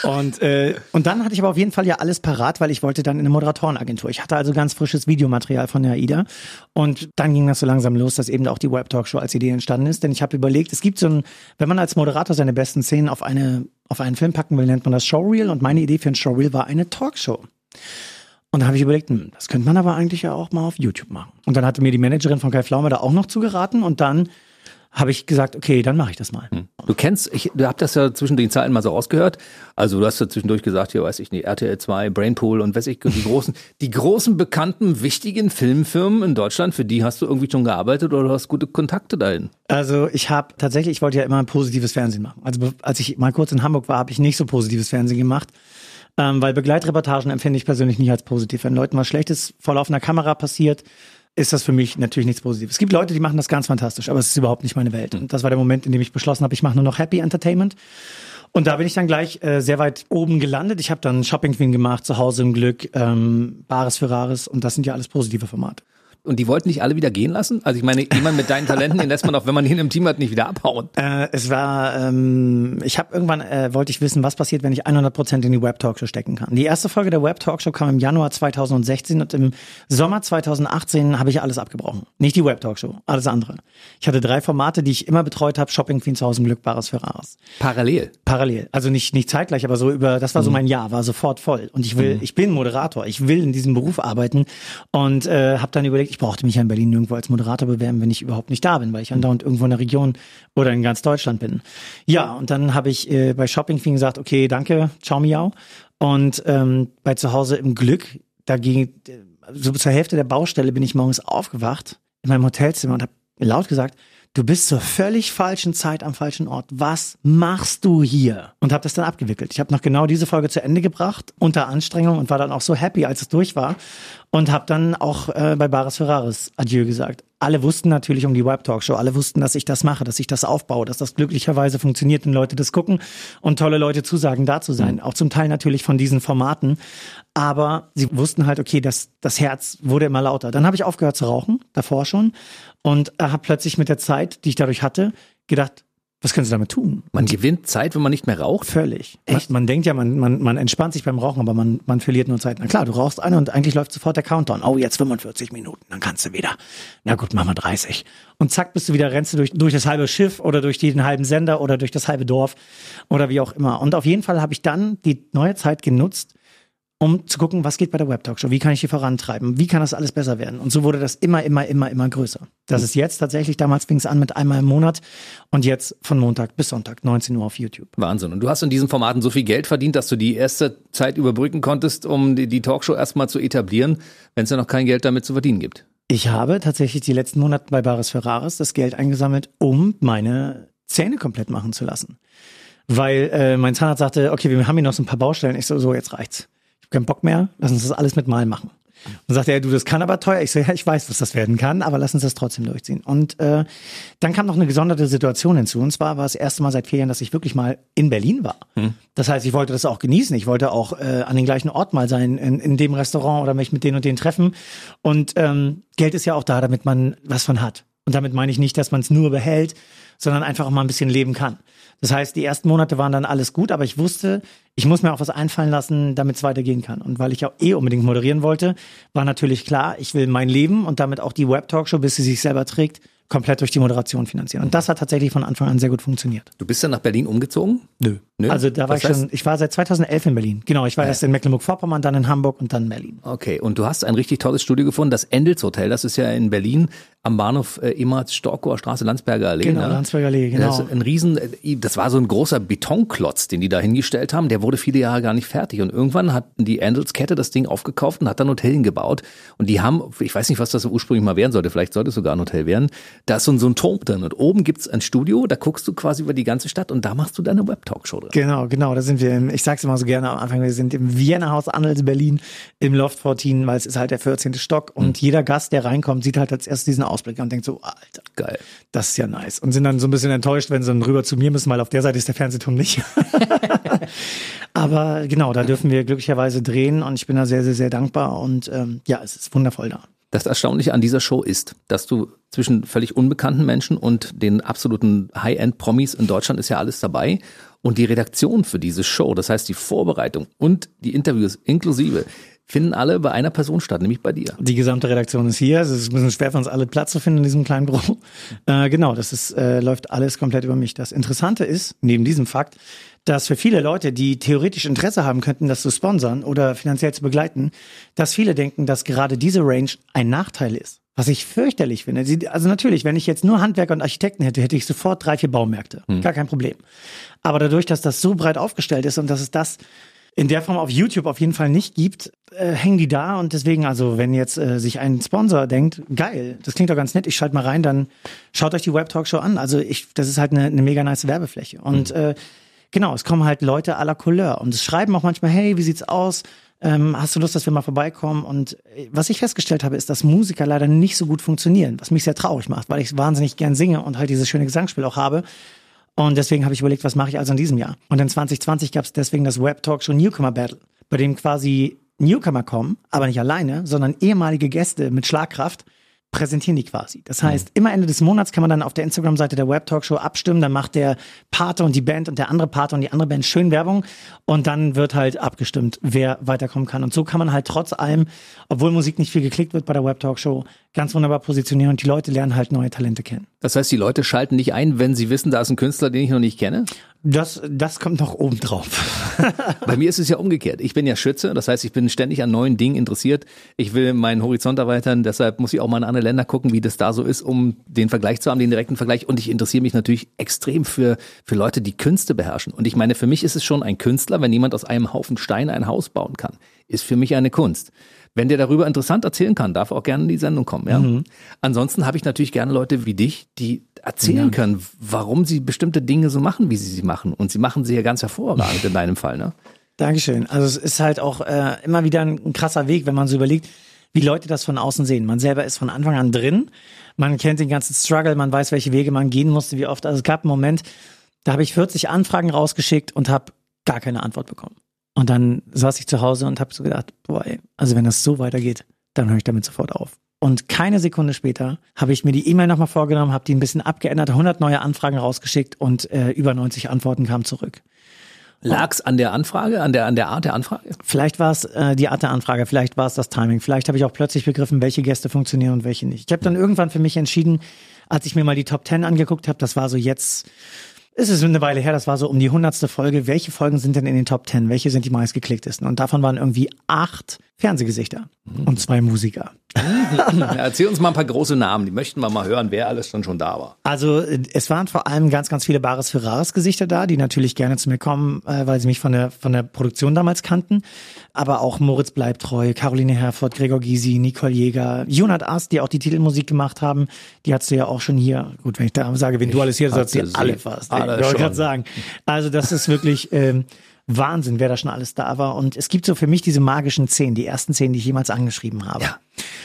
Und, äh, und dann hatte ich aber auf jeden Fall ja alles parat, weil ich wollte dann in eine Moderatorenagentur. Ich hatte also ganz frisches Videomaterial von der AIDA. Und dann ging das so langsam los, dass eben auch die Web Talkshow als Idee entstanden ist. Denn ich habe überlegt, es gibt so ein, wenn man als Moderator seine besten Szenen auf eine, auf einen Film packen will, nennt man das Showreel. Und meine Idee für ein Showreel war eine Talkshow. Und da habe ich überlegt, hm, das könnte man aber eigentlich ja auch mal auf YouTube machen. Und dann hatte mir die Managerin von Kai Pflaume da auch noch zugeraten. Und dann habe ich gesagt, okay, dann mache ich das mal. Du kennst, ich, du habt das ja zwischen den Zeiten mal so rausgehört. Also du hast ja zwischendurch gesagt, hier weiß ich nicht, RTL 2, Brainpool und weiß ich, die großen, *laughs* die großen bekannten, wichtigen Filmfirmen in Deutschland, für die hast du irgendwie schon gearbeitet oder du hast gute Kontakte dahin. Also ich habe tatsächlich, ich wollte ja immer positives Fernsehen machen. Also als ich mal kurz in Hamburg war, habe ich nicht so positives Fernsehen gemacht. Ähm, weil Begleitreportagen empfinde ich persönlich nicht als positiv. Wenn Leuten was Schlechtes vor laufender Kamera passiert, ist das für mich natürlich nichts Positives. Es gibt Leute, die machen das ganz fantastisch, aber es ist überhaupt nicht meine Welt. Und das war der Moment, in dem ich beschlossen habe, ich mache nur noch Happy Entertainment. Und da bin ich dann gleich äh, sehr weit oben gelandet. Ich habe dann Shopping Queen gemacht, zu Hause im Glück, ähm, Bares für Rares und das sind ja alles positive Formate. Und die wollten nicht alle wieder gehen lassen? Also ich meine, jemand mit deinen Talenten, den lässt man doch, wenn man ihn im Team hat, nicht wieder abhauen. Äh, es war, ähm, ich habe irgendwann, äh, wollte ich wissen, was passiert, wenn ich 100% in die Web Talkshow stecken kann. Die erste Folge der Web Talkshow kam im Januar 2016 und im Sommer 2018 habe ich alles abgebrochen. Nicht die Web Talkshow, alles andere. Ich hatte drei Formate, die ich immer betreut habe, Shopping Queen zu Hause im Glück, Bares für Rares. Parallel. Parallel. Also nicht, nicht zeitgleich, aber so über, das war Mhm. so mein Jahr, war sofort voll. Und ich will, ich bin Moderator, ich will in diesem Beruf arbeiten und äh, habe dann überlegt, ich brauchte mich ja in Berlin nirgendwo als Moderator bewerben, wenn ich überhaupt nicht da bin, weil ich andauernd irgendwo in der Region oder in ganz Deutschland bin. Ja, und dann habe ich äh, bei Shopping Queen gesagt, okay, danke, ciao miau. Und ähm, bei zu Hause im Glück, da ging, äh, so zur Hälfte der Baustelle bin ich morgens aufgewacht in meinem Hotelzimmer und habe laut gesagt, du bist zur völlig falschen Zeit am falschen Ort. Was machst du hier? Und habe das dann abgewickelt. Ich habe noch genau diese Folge zu Ende gebracht, unter Anstrengung und war dann auch so happy, als es durch war. Und habe dann auch äh, bei Bares Ferraris Adieu gesagt. Alle wussten natürlich um die Web Talk Show. Alle wussten, dass ich das mache, dass ich das aufbaue, dass das glücklicherweise funktioniert und Leute das gucken und tolle Leute zusagen, da zu sein. Auch zum Teil natürlich von diesen Formaten. Aber sie wussten halt, okay, das, das Herz wurde immer lauter. Dann habe ich aufgehört zu rauchen, davor schon. Und habe plötzlich mit der Zeit, die ich dadurch hatte, gedacht, was können sie damit tun? Man gewinnt Zeit, wenn man nicht mehr raucht. Völlig. Man, man denkt ja, man, man, man entspannt sich beim Rauchen, aber man, man verliert nur Zeit. Na klar, du rauchst eine und eigentlich läuft sofort der Countdown. Oh, jetzt 45 Minuten, dann kannst du wieder. Na gut, machen wir 30. Und zack, bist du wieder, rennst du durch, durch das halbe Schiff oder durch den halben Sender oder durch das halbe Dorf oder wie auch immer. Und auf jeden Fall habe ich dann die neue Zeit genutzt, um zu gucken, was geht bei der Web Talkshow, wie kann ich die vorantreiben, wie kann das alles besser werden. Und so wurde das immer, immer, immer, immer größer. Das ist jetzt tatsächlich, damals fing es an mit einmal im Monat und jetzt von Montag bis Sonntag, 19 Uhr auf YouTube. Wahnsinn. Und du hast in diesen Formaten so viel Geld verdient, dass du die erste Zeit überbrücken konntest, um die, die Talkshow erstmal zu etablieren, wenn es ja noch kein Geld damit zu verdienen gibt. Ich habe tatsächlich die letzten Monate bei Bares Ferraris das Geld eingesammelt, um meine Zähne komplett machen zu lassen. Weil äh, mein Zahnarzt sagte, okay, wir haben hier noch so ein paar Baustellen. Ich so, so, jetzt reicht's. Keinen Bock mehr, lass uns das alles mit Mal machen. Und sagte er, du, das kann aber teuer. Ich so, ja, ich weiß, was das werden kann, aber lass uns das trotzdem durchziehen. Und äh, dann kam noch eine gesonderte Situation hinzu. Und zwar war es das erste Mal seit vier Jahren, dass ich wirklich mal in Berlin war. Das heißt, ich wollte das auch genießen. Ich wollte auch äh, an den gleichen Ort mal sein, in, in dem Restaurant oder mich mit denen und denen treffen. Und ähm, Geld ist ja auch da, damit man was von hat. Und damit meine ich nicht, dass man es nur behält, sondern einfach auch mal ein bisschen leben kann. Das heißt, die ersten Monate waren dann alles gut, aber ich wusste, ich muss mir auch was einfallen lassen, damit es weitergehen kann. Und weil ich auch eh unbedingt moderieren wollte, war natürlich klar, ich will mein Leben und damit auch die Web-Talkshow, bis sie sich selber trägt, komplett durch die Moderation finanzieren. Und das hat tatsächlich von Anfang an sehr gut funktioniert. Du bist dann nach Berlin umgezogen? Nö. Nö? Also da war ich schon, ich war seit 2011 in Berlin. Genau, ich war ja. erst in Mecklenburg-Vorpommern, dann in Hamburg und dann in Berlin. Okay, und du hast ein richtig tolles Studio gefunden, das Endels Hotel, das ist ja in Berlin am Bahnhof äh, Emmerts Storkower Straße, Landsberger Allee. Genau, ne? Landsberger Allee, genau. Das ist ein riesen, äh, das war so ein großer Betonklotz, den die da hingestellt haben, der wurde viele Jahre gar nicht fertig. Und irgendwann hat die Endels Kette das Ding aufgekauft und hat dann ein Hotel hingebaut. Und die haben, ich weiß nicht, was das ursprünglich mal werden sollte, vielleicht sollte es sogar ein Hotel werden, da ist so ein, so ein Turm drin. Und oben gibt's ein Studio, da guckst du quasi über die ganze Stadt und da machst du deine Web-Talk-Show drin. Genau, genau. Das sind wir im, ich sag's immer so gerne am Anfang, wir sind im Vienna Haus Annels Berlin im Loft 14, weil es ist halt der 14. Stock und mhm. jeder Gast, der reinkommt, sieht halt als erstes diesen Ausblick und denkt so, Alter, geil, das ist ja nice. Und sind dann so ein bisschen enttäuscht, wenn sie dann rüber zu mir müssen, weil auf der Seite ist der Fernsehturm nicht. *laughs* Aber genau, da dürfen wir glücklicherweise drehen und ich bin da sehr, sehr, sehr dankbar und ähm, ja, es ist wundervoll da. Das Erstaunliche an dieser Show ist, dass du zwischen völlig unbekannten Menschen und den absoluten High-End-Promis in Deutschland ist ja alles dabei. Und die Redaktion für diese Show, das heißt die Vorbereitung und die Interviews inklusive, finden alle bei einer Person statt, nämlich bei dir. Die gesamte Redaktion ist hier. Es ist ein bisschen schwer für uns alle Platz zu finden in diesem kleinen Büro. Äh, genau, das ist, äh, läuft alles komplett über mich. Das Interessante ist, neben diesem Fakt, dass für viele Leute, die theoretisch Interesse haben könnten, das zu sponsern oder finanziell zu begleiten, dass viele denken, dass gerade diese Range ein Nachteil ist. Was ich fürchterlich finde. Also natürlich, wenn ich jetzt nur Handwerker und Architekten hätte, hätte ich sofort drei, vier Baumärkte. Hm. Gar kein Problem. Aber dadurch, dass das so breit aufgestellt ist und dass es das in der Form auf YouTube auf jeden Fall nicht gibt, äh, hängen die da und deswegen, also wenn jetzt äh, sich ein Sponsor denkt, geil, das klingt doch ganz nett, ich schalte mal rein, dann schaut euch die Web Talk Show an. Also ich, das ist halt eine, eine mega nice Werbefläche. Und mhm. äh, genau, es kommen halt Leute à la Couleur und es schreiben auch manchmal, hey, wie sieht's aus? Ähm, hast du Lust, dass wir mal vorbeikommen? Und äh, was ich festgestellt habe, ist, dass Musiker leider nicht so gut funktionieren, was mich sehr traurig macht, weil ich wahnsinnig gern singe und halt dieses schöne Gesangsspiel auch habe. Und deswegen habe ich überlegt, was mache ich also in diesem Jahr? Und in 2020 gab es deswegen das Web Talk Show Newcomer Battle, bei dem quasi Newcomer kommen, aber nicht alleine, sondern ehemalige Gäste mit Schlagkraft präsentieren die quasi. Das heißt, mhm. immer Ende des Monats kann man dann auf der Instagram-Seite der Web Talk Show abstimmen. Dann macht der Pater und die Band und der andere Pater und die andere Band schön Werbung und dann wird halt abgestimmt, wer weiterkommen kann. Und so kann man halt trotz allem, obwohl Musik nicht viel geklickt wird bei der Web Talk Show, ganz wunderbar positionieren und die Leute lernen halt neue Talente kennen. Das heißt, die Leute schalten nicht ein, wenn sie wissen, da ist ein Künstler, den ich noch nicht kenne? Das, das kommt noch oben drauf. *laughs* Bei mir ist es ja umgekehrt. Ich bin ja Schütze, das heißt, ich bin ständig an neuen Dingen interessiert. Ich will meinen Horizont erweitern, deshalb muss ich auch mal in andere Länder gucken, wie das da so ist, um den Vergleich zu haben, den direkten Vergleich. Und ich interessiere mich natürlich extrem für, für Leute, die Künste beherrschen. Und ich meine, für mich ist es schon ein Künstler, wenn jemand aus einem Haufen Steine ein Haus bauen kann. Ist für mich eine Kunst. Wenn der darüber interessant erzählen kann, darf auch gerne in die Sendung kommen. Ja? Mhm. Ansonsten habe ich natürlich gerne Leute wie dich, die erzählen ja. können, warum sie bestimmte Dinge so machen, wie sie sie machen. Und sie machen sie ja ganz hervorragend in deinem Fall. Ne? Dankeschön. Also es ist halt auch äh, immer wieder ein, ein krasser Weg, wenn man so überlegt, wie Leute das von außen sehen. Man selber ist von Anfang an drin. Man kennt den ganzen Struggle, man weiß, welche Wege man gehen musste, wie oft. Also es gab einen Moment, da habe ich 40 Anfragen rausgeschickt und habe gar keine Antwort bekommen. Und dann saß ich zu Hause und habe so gedacht, boah, ey, also wenn das so weitergeht, dann höre ich damit sofort auf. Und keine Sekunde später habe ich mir die E-Mail nochmal vorgenommen, habe die ein bisschen abgeändert, 100 neue Anfragen rausgeschickt und äh, über 90 Antworten kamen zurück. Lag's an der Anfrage, an der, an der Art der Anfrage? Vielleicht war es äh, die Art der Anfrage, vielleicht war es das Timing, vielleicht habe ich auch plötzlich begriffen, welche Gäste funktionieren und welche nicht. Ich habe dann irgendwann für mich entschieden, als ich mir mal die Top 10 angeguckt habe, das war so jetzt es ist eine Weile her, das war so um die hundertste Folge. Welche Folgen sind denn in den Top Ten? Welche sind die meistgeklicktesten? Und davon waren irgendwie acht Fernsehgesichter mhm. und zwei Musiker. ja, *laughs* erzähl uns mal ein paar große Namen, die möchten wir mal hören, wer alles dann schon da war. Also es waren vor allem ganz, ganz viele Bares Ferraris Gesichter da, die natürlich gerne zu mir kommen, äh, weil sie mich von der, von der Produktion damals kannten. Aber auch Moritz Bleibtreu, Caroline Herford, Gregor Gysi, Nicole Jäger, Jonat Ast, die auch die Titelmusik gemacht haben, die hast du ja auch schon hier. Gut, wenn ich da sage, wenn du alles hier sagst, du alle fast. Alle ich wollte gerade sagen. Also das ist wirklich... Ähm, Wahnsinn, wer da schon alles da war. Und es gibt so für mich diese magischen zehn, die ersten zehn, die ich jemals angeschrieben habe. Ja.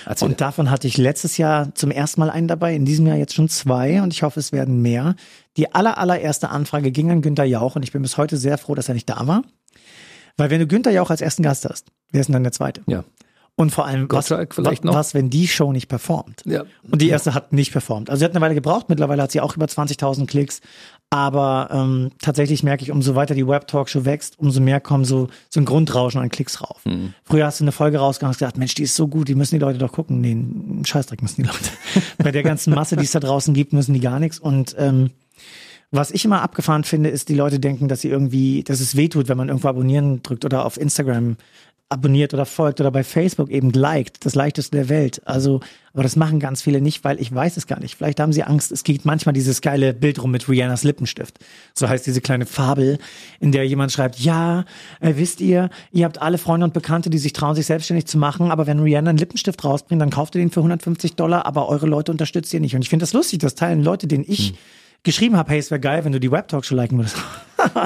Erzähl. Und davon hatte ich letztes Jahr zum ersten Mal einen dabei, in diesem Jahr jetzt schon zwei und ich hoffe, es werden mehr. Die aller, allererste Anfrage ging an Günter Jauch und ich bin bis heute sehr froh, dass er nicht da war. Weil wenn du Günter Jauch als ersten Gast hast, wer ist denn dann der zweite? Ja. Und vor allem, was, Gottschalk vielleicht noch? was, wenn die Show nicht performt? Ja. Und die erste hat nicht performt. Also sie hat eine Weile gebraucht, mittlerweile hat sie auch über 20.000 Klicks. Aber ähm, tatsächlich merke ich, umso weiter die Web-Talkshow wächst, umso mehr kommen so, so ein Grundrauschen an Klicks rauf. Früher hast du eine Folge rausgehauen und gesagt, Mensch, die ist so gut, die müssen die Leute doch gucken. Nee, einen Scheißdreck müssen die Leute. *laughs* Bei der ganzen Masse, die es da draußen gibt, müssen die gar nichts. Und ähm, was ich immer abgefahren finde, ist, die Leute denken, dass sie irgendwie, dass es wehtut, wenn man irgendwo abonnieren drückt oder auf Instagram abonniert oder folgt oder bei Facebook eben liked, das leichteste der Welt. Also, aber das machen ganz viele nicht, weil ich weiß es gar nicht. Vielleicht haben sie Angst. Es geht manchmal dieses geile Bild rum mit Rihannas Lippenstift. So heißt diese kleine Fabel, in der jemand schreibt, ja, äh, wisst ihr, ihr habt alle Freunde und Bekannte, die sich trauen, sich selbstständig zu machen, aber wenn Rihanna einen Lippenstift rausbringt, dann kauft ihr den für 150 Dollar, aber eure Leute unterstützt ihr nicht. Und ich finde das lustig, das teilen Leute, denen ich geschrieben habe, hey, es wäre geil, wenn du die Web-Talkshow liken würdest.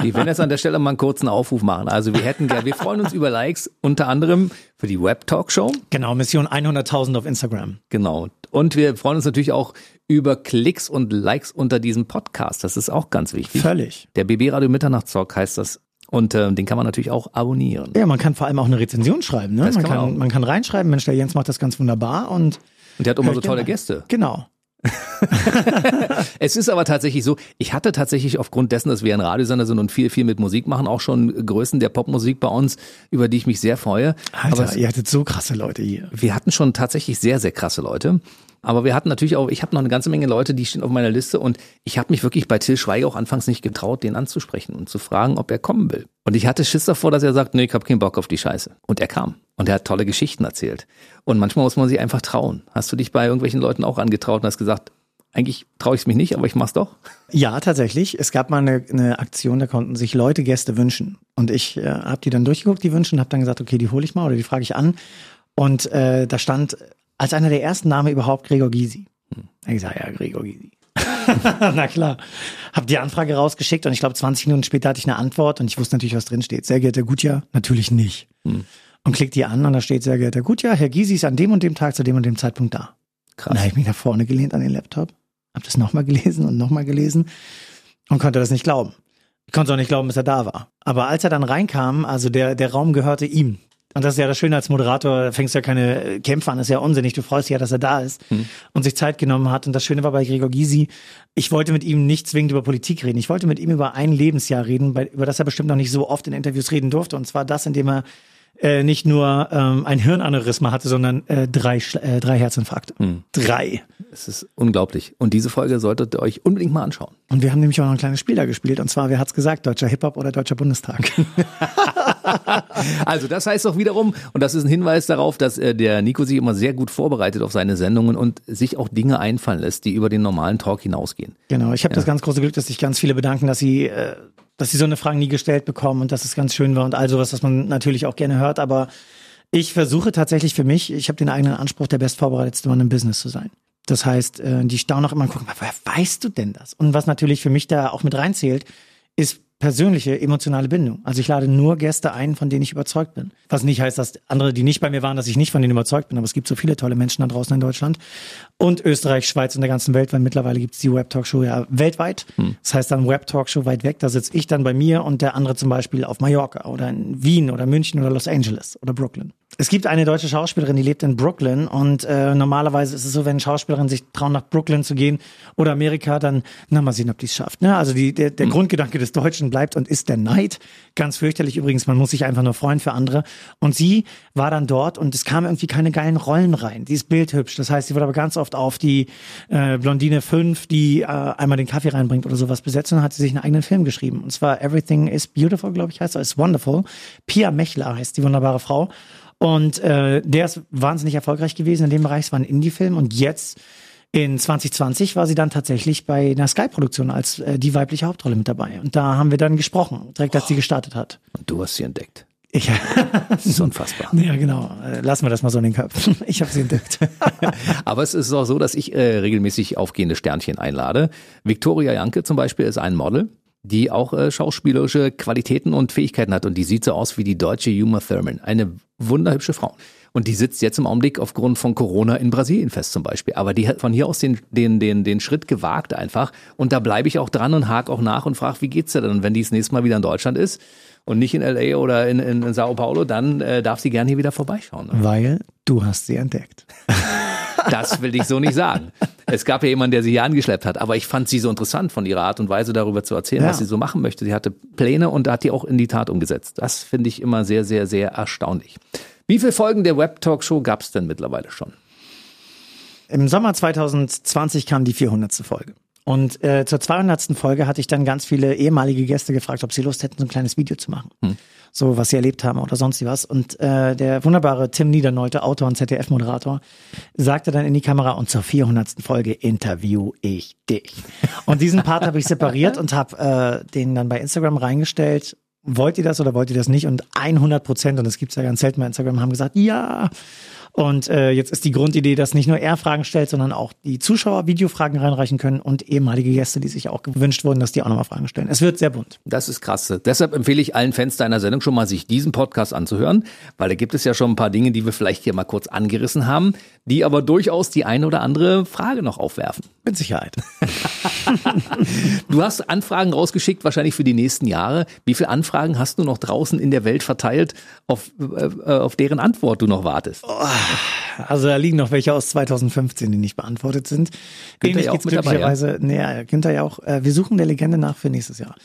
Ich will jetzt an der Stelle mal einen kurzen Aufruf machen. Also wir hätten gerne, wir freuen uns über Likes, unter anderem für die Web-Talkshow. Genau, Mission 100.000 auf Instagram. Genau. Und wir freuen uns natürlich auch über Klicks und Likes unter diesem Podcast. Das ist auch ganz wichtig. Völlig. Der BB Radio Mitternachtstalk heißt das. Und äh, den kann man natürlich auch abonnieren. Ja, man kann vor allem auch eine Rezension schreiben. Ne? Das Man kann man kann, man kann reinschreiben, Mensch, der Jens macht das ganz wunderbar und Und der hat immer so tolle. Gäste. genau. *laughs* Es ist aber tatsächlich so, ich hatte tatsächlich aufgrund dessen, dass wir ein Radiosender sind und viel, viel mit Musik machen, auch schon Größen der Popmusik bei uns, über die ich mich sehr freue. Alter, aber es, ihr hattet so krasse Leute hier. wir hatten schon tatsächlich sehr, sehr krasse Leute. Aber wir hatten natürlich auch, ich habe noch eine ganze Menge Leute, die stehen auf meiner Liste und ich habe mich wirklich bei Till Schweiger auch anfangs nicht getraut, den anzusprechen und zu fragen, ob er kommen will. Und ich hatte Schiss davor, dass er sagt, nee, ich habe keinen Bock auf die Scheiße. Und er kam. Und er hat tolle Geschichten erzählt. Und manchmal muss man sich einfach trauen. Hast du dich bei irgendwelchen Leuten auch angetraut und hast gesagt, eigentlich traue ich es mich nicht, aber ich mach's doch? Ja, tatsächlich. Es gab mal eine, eine Aktion, da konnten sich Leute Gäste wünschen. Und ich äh, habe die dann durchgeguckt, die Wünsche, und habe dann gesagt, okay, die hole ich mal oder die frage ich an. Und äh, da stand als einer der ersten Name überhaupt Gregor Gysi. Hm. Ich gesagt, ja, Gregor Gysi. *laughs* Na klar. Hab die Anfrage rausgeschickt und ich glaube 20 Minuten später hatte ich eine Antwort und ich wusste natürlich, was drin steht. Sehr geehrter Gutjahr, natürlich nicht. Hm. Und klick die an und da steht, sehr geehrter Gutjahr, Herr Gysi ist an dem und dem Tag zu dem und dem Zeitpunkt da. Krass. Und da habe ich mich nach vorne gelehnt an den Laptop, habe das nochmal gelesen und nochmal gelesen und konnte das nicht glauben. Ich konnte auch nicht glauben, dass er da war. Aber als er dann reinkam, also der, der Raum gehörte ihm. Und das ist ja das Schöne als Moderator, da fängst du ja keine Kämpfe an, das ist ja unsinnig. Du freust dich ja, dass er da ist und sich Zeit genommen hat. Und das Schöne war bei Gregor Gysi, ich wollte mit ihm nicht zwingend über Politik reden. Ich wollte mit ihm über ein Lebensjahr reden, über das er bestimmt noch nicht so oft in Interviews reden durfte. Und zwar das, in dem er äh, nicht nur ähm, ein Hirnaneurysma hatte, sondern äh, drei, äh, drei Herzinfarkte. Drei. Es ist unglaublich. Und diese Folge solltet ihr euch unbedingt mal anschauen. Und wir haben nämlich auch noch ein kleines Spiel da gespielt. Und zwar, wer hat's gesagt? Deutscher Hip-Hop oder Deutscher Bundestag? *laughs* *laughs* Also das heißt doch wiederum, und das ist ein Hinweis darauf, dass äh, der Nico sich immer sehr gut vorbereitet auf seine Sendungen und sich auch Dinge einfallen lässt, die über den normalen Talk hinausgehen. genau. Ich habe das ganz große Glück, dass sich ganz viele bedanken, dass sie, äh, dass sie so eine Frage nie gestellt bekommen und dass es ganz schön war und all sowas, was man natürlich auch gerne hört. Aber ich versuche tatsächlich für mich, ich habe den eigenen Anspruch, der bestvorbereitetste Mann im Business zu sein. Das heißt, äh, die staunen auch immer und gucken, woher weißt du denn das? Und was natürlich für mich da auch mit reinzählt, ist persönliche emotionale Bindung. Also ich lade nur Gäste ein, von denen ich überzeugt bin. Was nicht heißt, dass andere, die nicht bei mir waren, dass ich nicht von denen überzeugt bin. Aber es gibt so viele tolle Menschen da draußen in Deutschland und Österreich, Schweiz und der ganzen Welt, weil mittlerweile gibt es die Web Talkshow ja weltweit. Das heißt dann Web Talkshow weit weg. Da sitze ich dann bei mir und der andere zum Beispiel auf Mallorca oder in Wien oder München oder Los Angeles oder Brooklyn. Es gibt eine deutsche Schauspielerin, die lebt in Brooklyn und äh, normalerweise ist es so, wenn Schauspielerinnen sich trauen, nach Brooklyn zu gehen oder Amerika, dann, na mal sehen, ob die es schafft. Ne? Also die, der, der Grundgedanke des Deutschen bleibt und ist der Neid. Ganz fürchterlich übrigens, man muss sich einfach nur freuen für andere. Und sie war dann dort und es kamen irgendwie keine geilen Rollen rein. Die ist bildhübsch, das heißt, sie wird aber ganz oft auf die äh, Blondine 5, die äh, einmal den Kaffee reinbringt oder sowas besetzt und dann hat sie sich einen eigenen Film geschrieben. Und zwar Everything is Beautiful, glaube ich, heißt er, ist Wonderful. Pia Mechler heißt die wunderbare Frau. Und äh, der ist wahnsinnig erfolgreich gewesen in dem Bereich. Es war ein Indie-Film und jetzt in 2020 war sie dann tatsächlich bei einer Sky-Produktion als äh, die weibliche Hauptrolle mit dabei. Und da haben wir dann gesprochen, direkt als sie gestartet hat. Und du hast sie entdeckt. Ich, *laughs* Das ist unfassbar. ja, genau. Äh, Lassen wir das mal so in den Köpfen. *laughs* Ich habe sie entdeckt. *laughs* Aber es ist auch so, dass ich äh, regelmäßig aufgehende Sternchen einlade. Victoria Janke zum Beispiel ist ein Model, die auch äh, schauspielerische Qualitäten und Fähigkeiten hat. Und die sieht so aus wie die deutsche Uma Thurman. Eine wunderhübsche Frau. Und die sitzt jetzt im Augenblick aufgrund von Corona in Brasilien fest zum Beispiel. Aber die hat von hier aus den, den, den, den Schritt gewagt einfach. Und da bleibe ich auch dran und hake auch nach und frage, wie geht's dir denn? Und wenn die das nächste Mal wieder in Deutschland ist und nicht in LA oder in, in, in Sao Paulo, dann äh, darf sie gerne hier wieder vorbeischauen. Ne? Weil du hast sie entdeckt. *laughs* Das will ich so nicht sagen. Es gab ja jemanden, der sie hier angeschleppt hat, aber ich fand sie so interessant von ihrer Art und Weise darüber zu erzählen, Ja. was sie so machen möchte. Sie hatte Pläne und hat die auch in die Tat umgesetzt. Das finde ich immer sehr, sehr, sehr erstaunlich. Wie viele Folgen der Web Talk Show gab es denn mittlerweile schon? Im Sommer 2020 kam die 400. Folge. Und äh, zur 200. Folge hatte ich dann ganz viele ehemalige Gäste gefragt, ob sie Lust hätten, so ein kleines Video zu machen. So, was sie erlebt haben oder sonst was. Und äh, der wunderbare Tim Niederneute, Autor und ZDF-Moderator, sagte dann in die Kamera, und zur 400. Folge interview ich dich. Und diesen Part habe ich separiert und habe äh, den dann bei Instagram reingestellt. Wollt ihr das oder wollt ihr das nicht? Und 100 Prozent, und das gibt's ja ganz selten bei Instagram, haben gesagt, ja. Und äh, jetzt ist die Grundidee, dass nicht nur er Fragen stellt, sondern auch die Zuschauer Videofragen reinreichen können und ehemalige Gäste, die sich auch gewünscht wurden, dass die auch nochmal Fragen stellen. Es wird sehr bunt. Das ist krass. Deshalb empfehle ich allen Fans deiner Sendung schon mal, sich diesen Podcast anzuhören, weil da gibt es ja schon ein paar Dinge, die wir vielleicht hier mal kurz angerissen haben, die aber durchaus die eine oder andere Frage noch aufwerfen. Mit Sicherheit. *laughs* Du hast Anfragen rausgeschickt, wahrscheinlich für die nächsten Jahre. Wie viele Anfragen hast du noch draußen in der Welt verteilt, auf, äh, auf deren Antwort du noch wartest? Also da liegen noch welche aus 2015, die nicht beantwortet sind. Günther ja auch mit dabei, glücklicherweise, nee, ja, Günther ja auch. Äh, wir suchen der Legende nach für nächstes Jahr.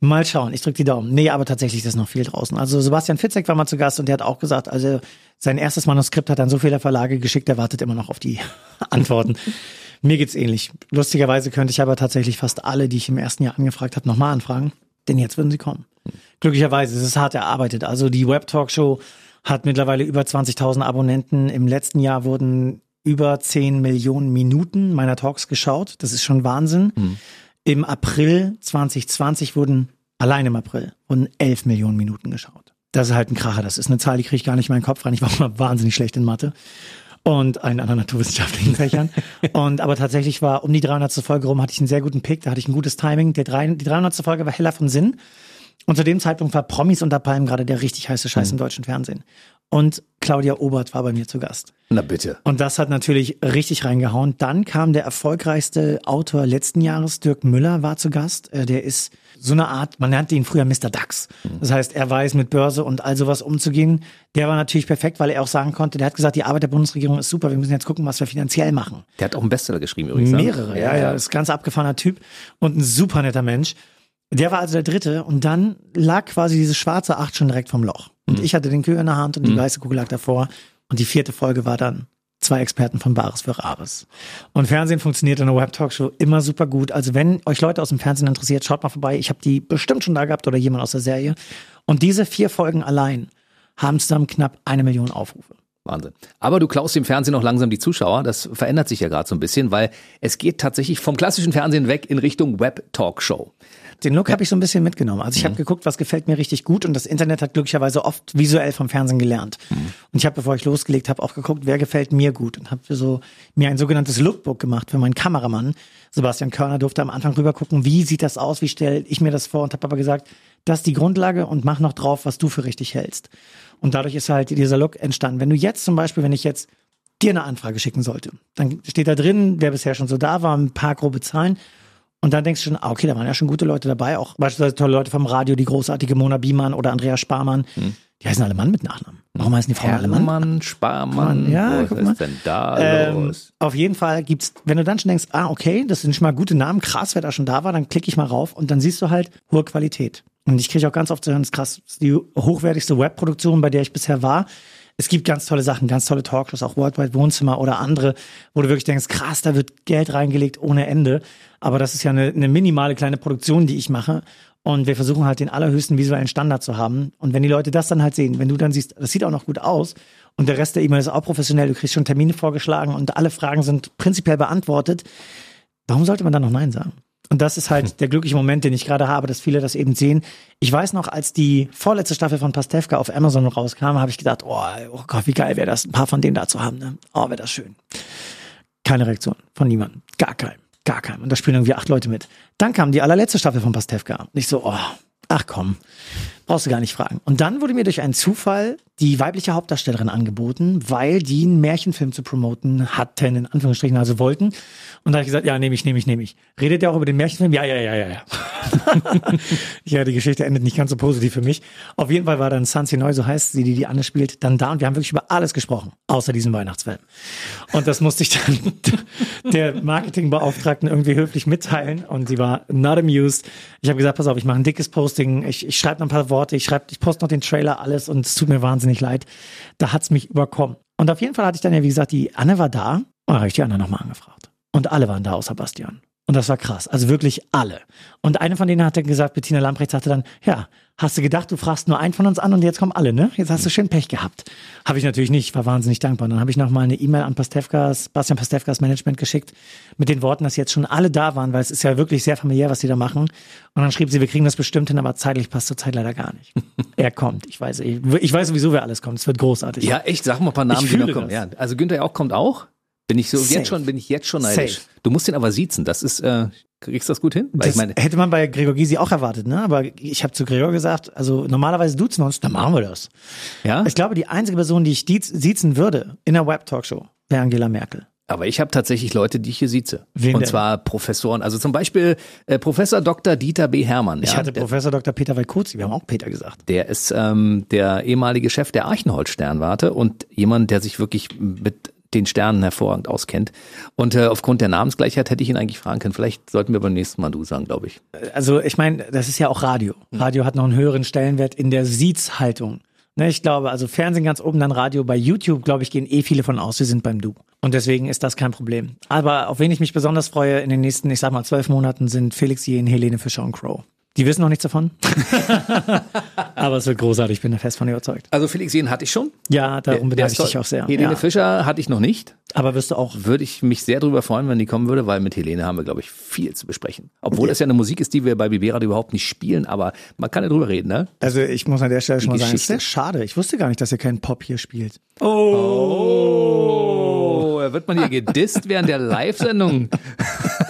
Mal schauen, ich drücke die Daumen. Nee, aber tatsächlich ist noch viel draußen. Also Sebastian Fitzek war mal zu Gast und der hat auch gesagt, also sein erstes Manuskript hat an so viele Verlage geschickt, er wartet immer noch auf die *laughs* Antworten. Mir geht's ähnlich. Lustigerweise könnte ich aber tatsächlich fast alle, die ich im ersten Jahr angefragt habe, nochmal anfragen. Denn jetzt würden sie kommen. Glücklicherweise, es ist hart erarbeitet. Also die Web Talk Show hat mittlerweile über 20.000 Abonnenten. Im letzten Jahr wurden über 10 Millionen Minuten meiner Talks geschaut. Das ist schon Wahnsinn. Im April 2020 wurden, allein im April, wurden 11 Millionen Minuten geschaut. Das ist halt ein Kracher. Das ist eine Zahl, die kriege ich gar nicht in meinen Kopf rein. Ich war immer wahnsinnig schlecht in Mathe und allen anderen naturwissenschaftlichen Fächern. *laughs* und aber tatsächlich war um die 300. Folge rum hatte ich einen sehr guten Pick, da hatte ich ein gutes Timing. Der drei, die 300. Folge war heller von Sinn. Und zu dem Zeitpunkt war Promis unter Palmen gerade der richtig heiße Scheiß im deutschen Fernsehen. Und Claudia Obert war bei mir zu Gast. Na bitte. Und das hat natürlich richtig reingehauen. Dann kam der erfolgreichste Autor letzten Jahres, Dirk Müller, war zu Gast. Äh, Der ist so eine Art, man nannte ihn früher Mr. Dax. Das heißt, er weiß mit Börse und all sowas umzugehen. Der war natürlich perfekt, weil er auch sagen konnte, der hat gesagt, die Arbeit der Bundesregierung ist super, wir müssen jetzt gucken, was wir finanziell machen. Der hat auch einen Bestseller geschrieben übrigens. ne? Mehrere, ja, ja. Ist ein ganz abgefahrener Typ und ein super netter Mensch. Der war also der dritte und dann lag quasi diese schwarze Acht schon direkt vom Loch. Und ich hatte den Kühe in der Hand und die weiße Kugel lag davor. Und die vierte Folge war dann zwei Experten von Bares für Rares. Und Fernsehen funktioniert in einer Web-Talkshow immer super gut. Also wenn euch Leute aus dem Fernsehen interessiert, schaut mal vorbei. Ich habe die bestimmt schon da gehabt oder jemand aus der Serie. Und diese vier Folgen allein haben zusammen knapp eine Million Aufrufe. Wahnsinn. Aber du klaust dem Fernsehen noch langsam die Zuschauer. Das verändert sich ja gerade so ein bisschen, weil es geht tatsächlich vom klassischen Fernsehen weg in Richtung Web-Talkshow. Den Look habe ich so ein bisschen mitgenommen. Also ich habe geguckt, was gefällt mir richtig gut und das Internet hat glücklicherweise oft visuell vom Fernsehen gelernt. Und ich habe, bevor ich losgelegt habe, auch geguckt, wer gefällt mir gut und habe so mir ein sogenanntes Lookbook gemacht für meinen Kameramann. Sebastian Körner durfte am Anfang rüber gucken, wie sieht das aus, wie stelle ich mir das vor und habe aber gesagt, das ist die Grundlage und mach noch drauf, was du für richtig hältst. Und dadurch ist halt dieser Look entstanden. Wenn du jetzt zum Beispiel, wenn ich jetzt dir eine Anfrage schicken sollte, dann steht da drin, wer bisher schon so da war, ein paar grobe Zahlen. Und dann denkst du schon, ah, okay, da waren ja schon gute Leute dabei, auch beispielsweise tolle Leute vom Radio, die großartige Mona Biemann oder Andrea Sparmann. Die heißen alle Mann mit Nachnamen. Warum heißen die Frauen alle Mann? Hermann, Sparmann, Ja, was ist denn da Ähm, los? auf jeden Fall gibt's, wenn du dann schon denkst, ah, okay, das sind schon mal gute Namen, krass, wer da schon da war, dann klicke ich mal rauf und dann siehst du halt hohe Qualität. Und ich kriege auch ganz oft zu hören, das ist krass, das ist die hochwertigste Webproduktion, bei der ich bisher war. Es gibt ganz tolle Sachen, ganz tolle Talkshows, auch Worldwide Wohnzimmer oder andere, wo du wirklich denkst, krass, da wird Geld reingelegt ohne Ende. Aber das ist ja eine, eine minimale kleine Produktion, die ich mache. Und wir versuchen halt den allerhöchsten visuellen Standard zu haben. Und wenn die Leute das dann halt sehen, wenn du dann siehst, das sieht auch noch gut aus und der Rest der E-Mail ist auch professionell, du kriegst schon Termine vorgeschlagen und alle Fragen sind prinzipiell beantwortet, warum sollte man dann noch Nein sagen? Und das ist halt der glückliche Moment, den ich gerade habe, dass viele das eben sehen. Ich weiß noch, als die vorletzte Staffel von Pastewka auf Amazon rauskam, habe ich gedacht, oh, oh Gott, wie geil wäre das, ein paar von denen da zu haben. Ne? Oh, wäre das schön. Keine Reaktion von niemandem. Gar keinem. Gar keinem. Und da spielen irgendwie acht Leute mit. Dann kam die allerletzte Staffel von Pastewka. Und ich so, oh, ach komm. Brauchst du gar nicht fragen. Und dann wurde mir durch einen Zufall die weibliche Hauptdarstellerin angeboten, weil die einen Märchenfilm zu promoten hatten, in Anführungsstrichen, also wollten. Und da habe ich gesagt, ja, nehme ich, nehme ich, nehme ich. Redet ihr auch über den Märchenfilm? Ja, ja, ja, ja, ja. *laughs* ja, die Geschichte endet nicht ganz so positiv für mich. Auf jeden Fall war dann Sansi Neu, so heißt sie, die die Anne spielt, dann da und wir haben wirklich über alles gesprochen, außer diesen Weihnachtsfilm. Und das musste ich dann *laughs* der Marketingbeauftragten irgendwie höflich mitteilen und sie war not amused. Ich habe gesagt, pass auf, ich mache ein dickes Posting, ich, ich schreibe noch ein paar Worte, ich schreibe, ich poste noch den Trailer, alles und es tut mir wahnsinnig leid. Da hat's mich überkommen. Und auf jeden Fall hatte ich dann ja, wie gesagt, die Anne war da und habe ich die Anne nochmal angefragt. Und alle waren da außer Bastian. Und das war krass. Also wirklich alle. Und eine von denen hat dann gesagt, Bettina Lamprecht sagte dann, ja, hast du gedacht, du fragst nur einen von uns an und jetzt kommen alle, ne? Jetzt hast du schön Pech gehabt. Habe ich natürlich nicht, war wahnsinnig dankbar. Und dann habe ich noch mal eine E-Mail an Pastewkas, Bastian Pastewkas Management geschickt mit den Worten, dass jetzt schon alle da waren, weil es ist ja wirklich sehr familiär, was die da machen. Und dann schrieb sie, wir kriegen das bestimmt hin, aber zeitlich passt zur Zeit leider gar nicht. *laughs* er kommt. Ich weiß, ich, ich weiß sowieso, wer alles kommt. Es wird großartig. Ja, echt, sag mal ein paar Namen, die noch kommen. Ja, also Günther Jauch kommt auch. Bin ich so Safe. jetzt schon, bin ich jetzt schon neidisch. Safe. Du musst den aber siezen. Das ist, äh, kriegst du das gut hin? Weil Das ich meine, hätte man bei Gregor Gysi auch erwartet, ne? Aber ich habe zu Gregor gesagt, also normalerweise duzen wir uns, dann machen wir das. ja. Ich glaube, die einzige Person, die ich siezen würde in der Web-Talkshow, wäre Angela Merkel. Aber ich habe tatsächlich Leute, die ich hier sieze. Wen Und denn? zwar Professoren. Also zum Beispiel äh, Professor Dr. Dieter B. Hermann. Ich ja, hatte der, Professor Dr. Peter Walkozi, wir haben auch Peter gesagt. der ist ähm, der ehemalige Chef der Archenholz-Sternwarte und jemand, der sich wirklich mit den Sternen hervorragend auskennt. Und äh, aufgrund der Namensgleichheit hätte ich ihn eigentlich fragen können. Vielleicht sollten wir beim nächsten Mal du sagen, glaube ich. Also ich meine, das ist ja auch Radio. Radio hat noch einen höheren Stellenwert in der Siezhaltung. Ne, ich glaube, also Fernsehen ganz oben, dann Radio. Bei YouTube, glaube ich, gehen eh viele von aus, wir sind beim Du. Und deswegen ist das kein Problem. Aber auf wen ich mich besonders freue in den nächsten, ich sag mal, zwölf Monaten sind Felix Jen, Helene Fischer und Crow. Die wissen noch nichts davon. *laughs* Aber es wird großartig, ich bin da fest von überzeugt. Also Felix Jen hatte ich schon. Ja, darum bedanke ich dich auch sehr. Helene Ja. Fischer hatte ich noch nicht. Aber wirst du auch Würde ich mich sehr darüber freuen, wenn die kommen würde, weil mit Helene haben wir, glaube ich, viel zu besprechen. Obwohl das ja eine Musik ist, die wir bei Biberad überhaupt nicht spielen, aber man kann ja drüber reden, ne? Also ich muss an der Stelle schon mal sagen, es ist sehr schade. Ich wusste gar nicht, dass ihr keinen Pop hier spielt. Oh, da wird man hier gedisst während der Live-Sendung.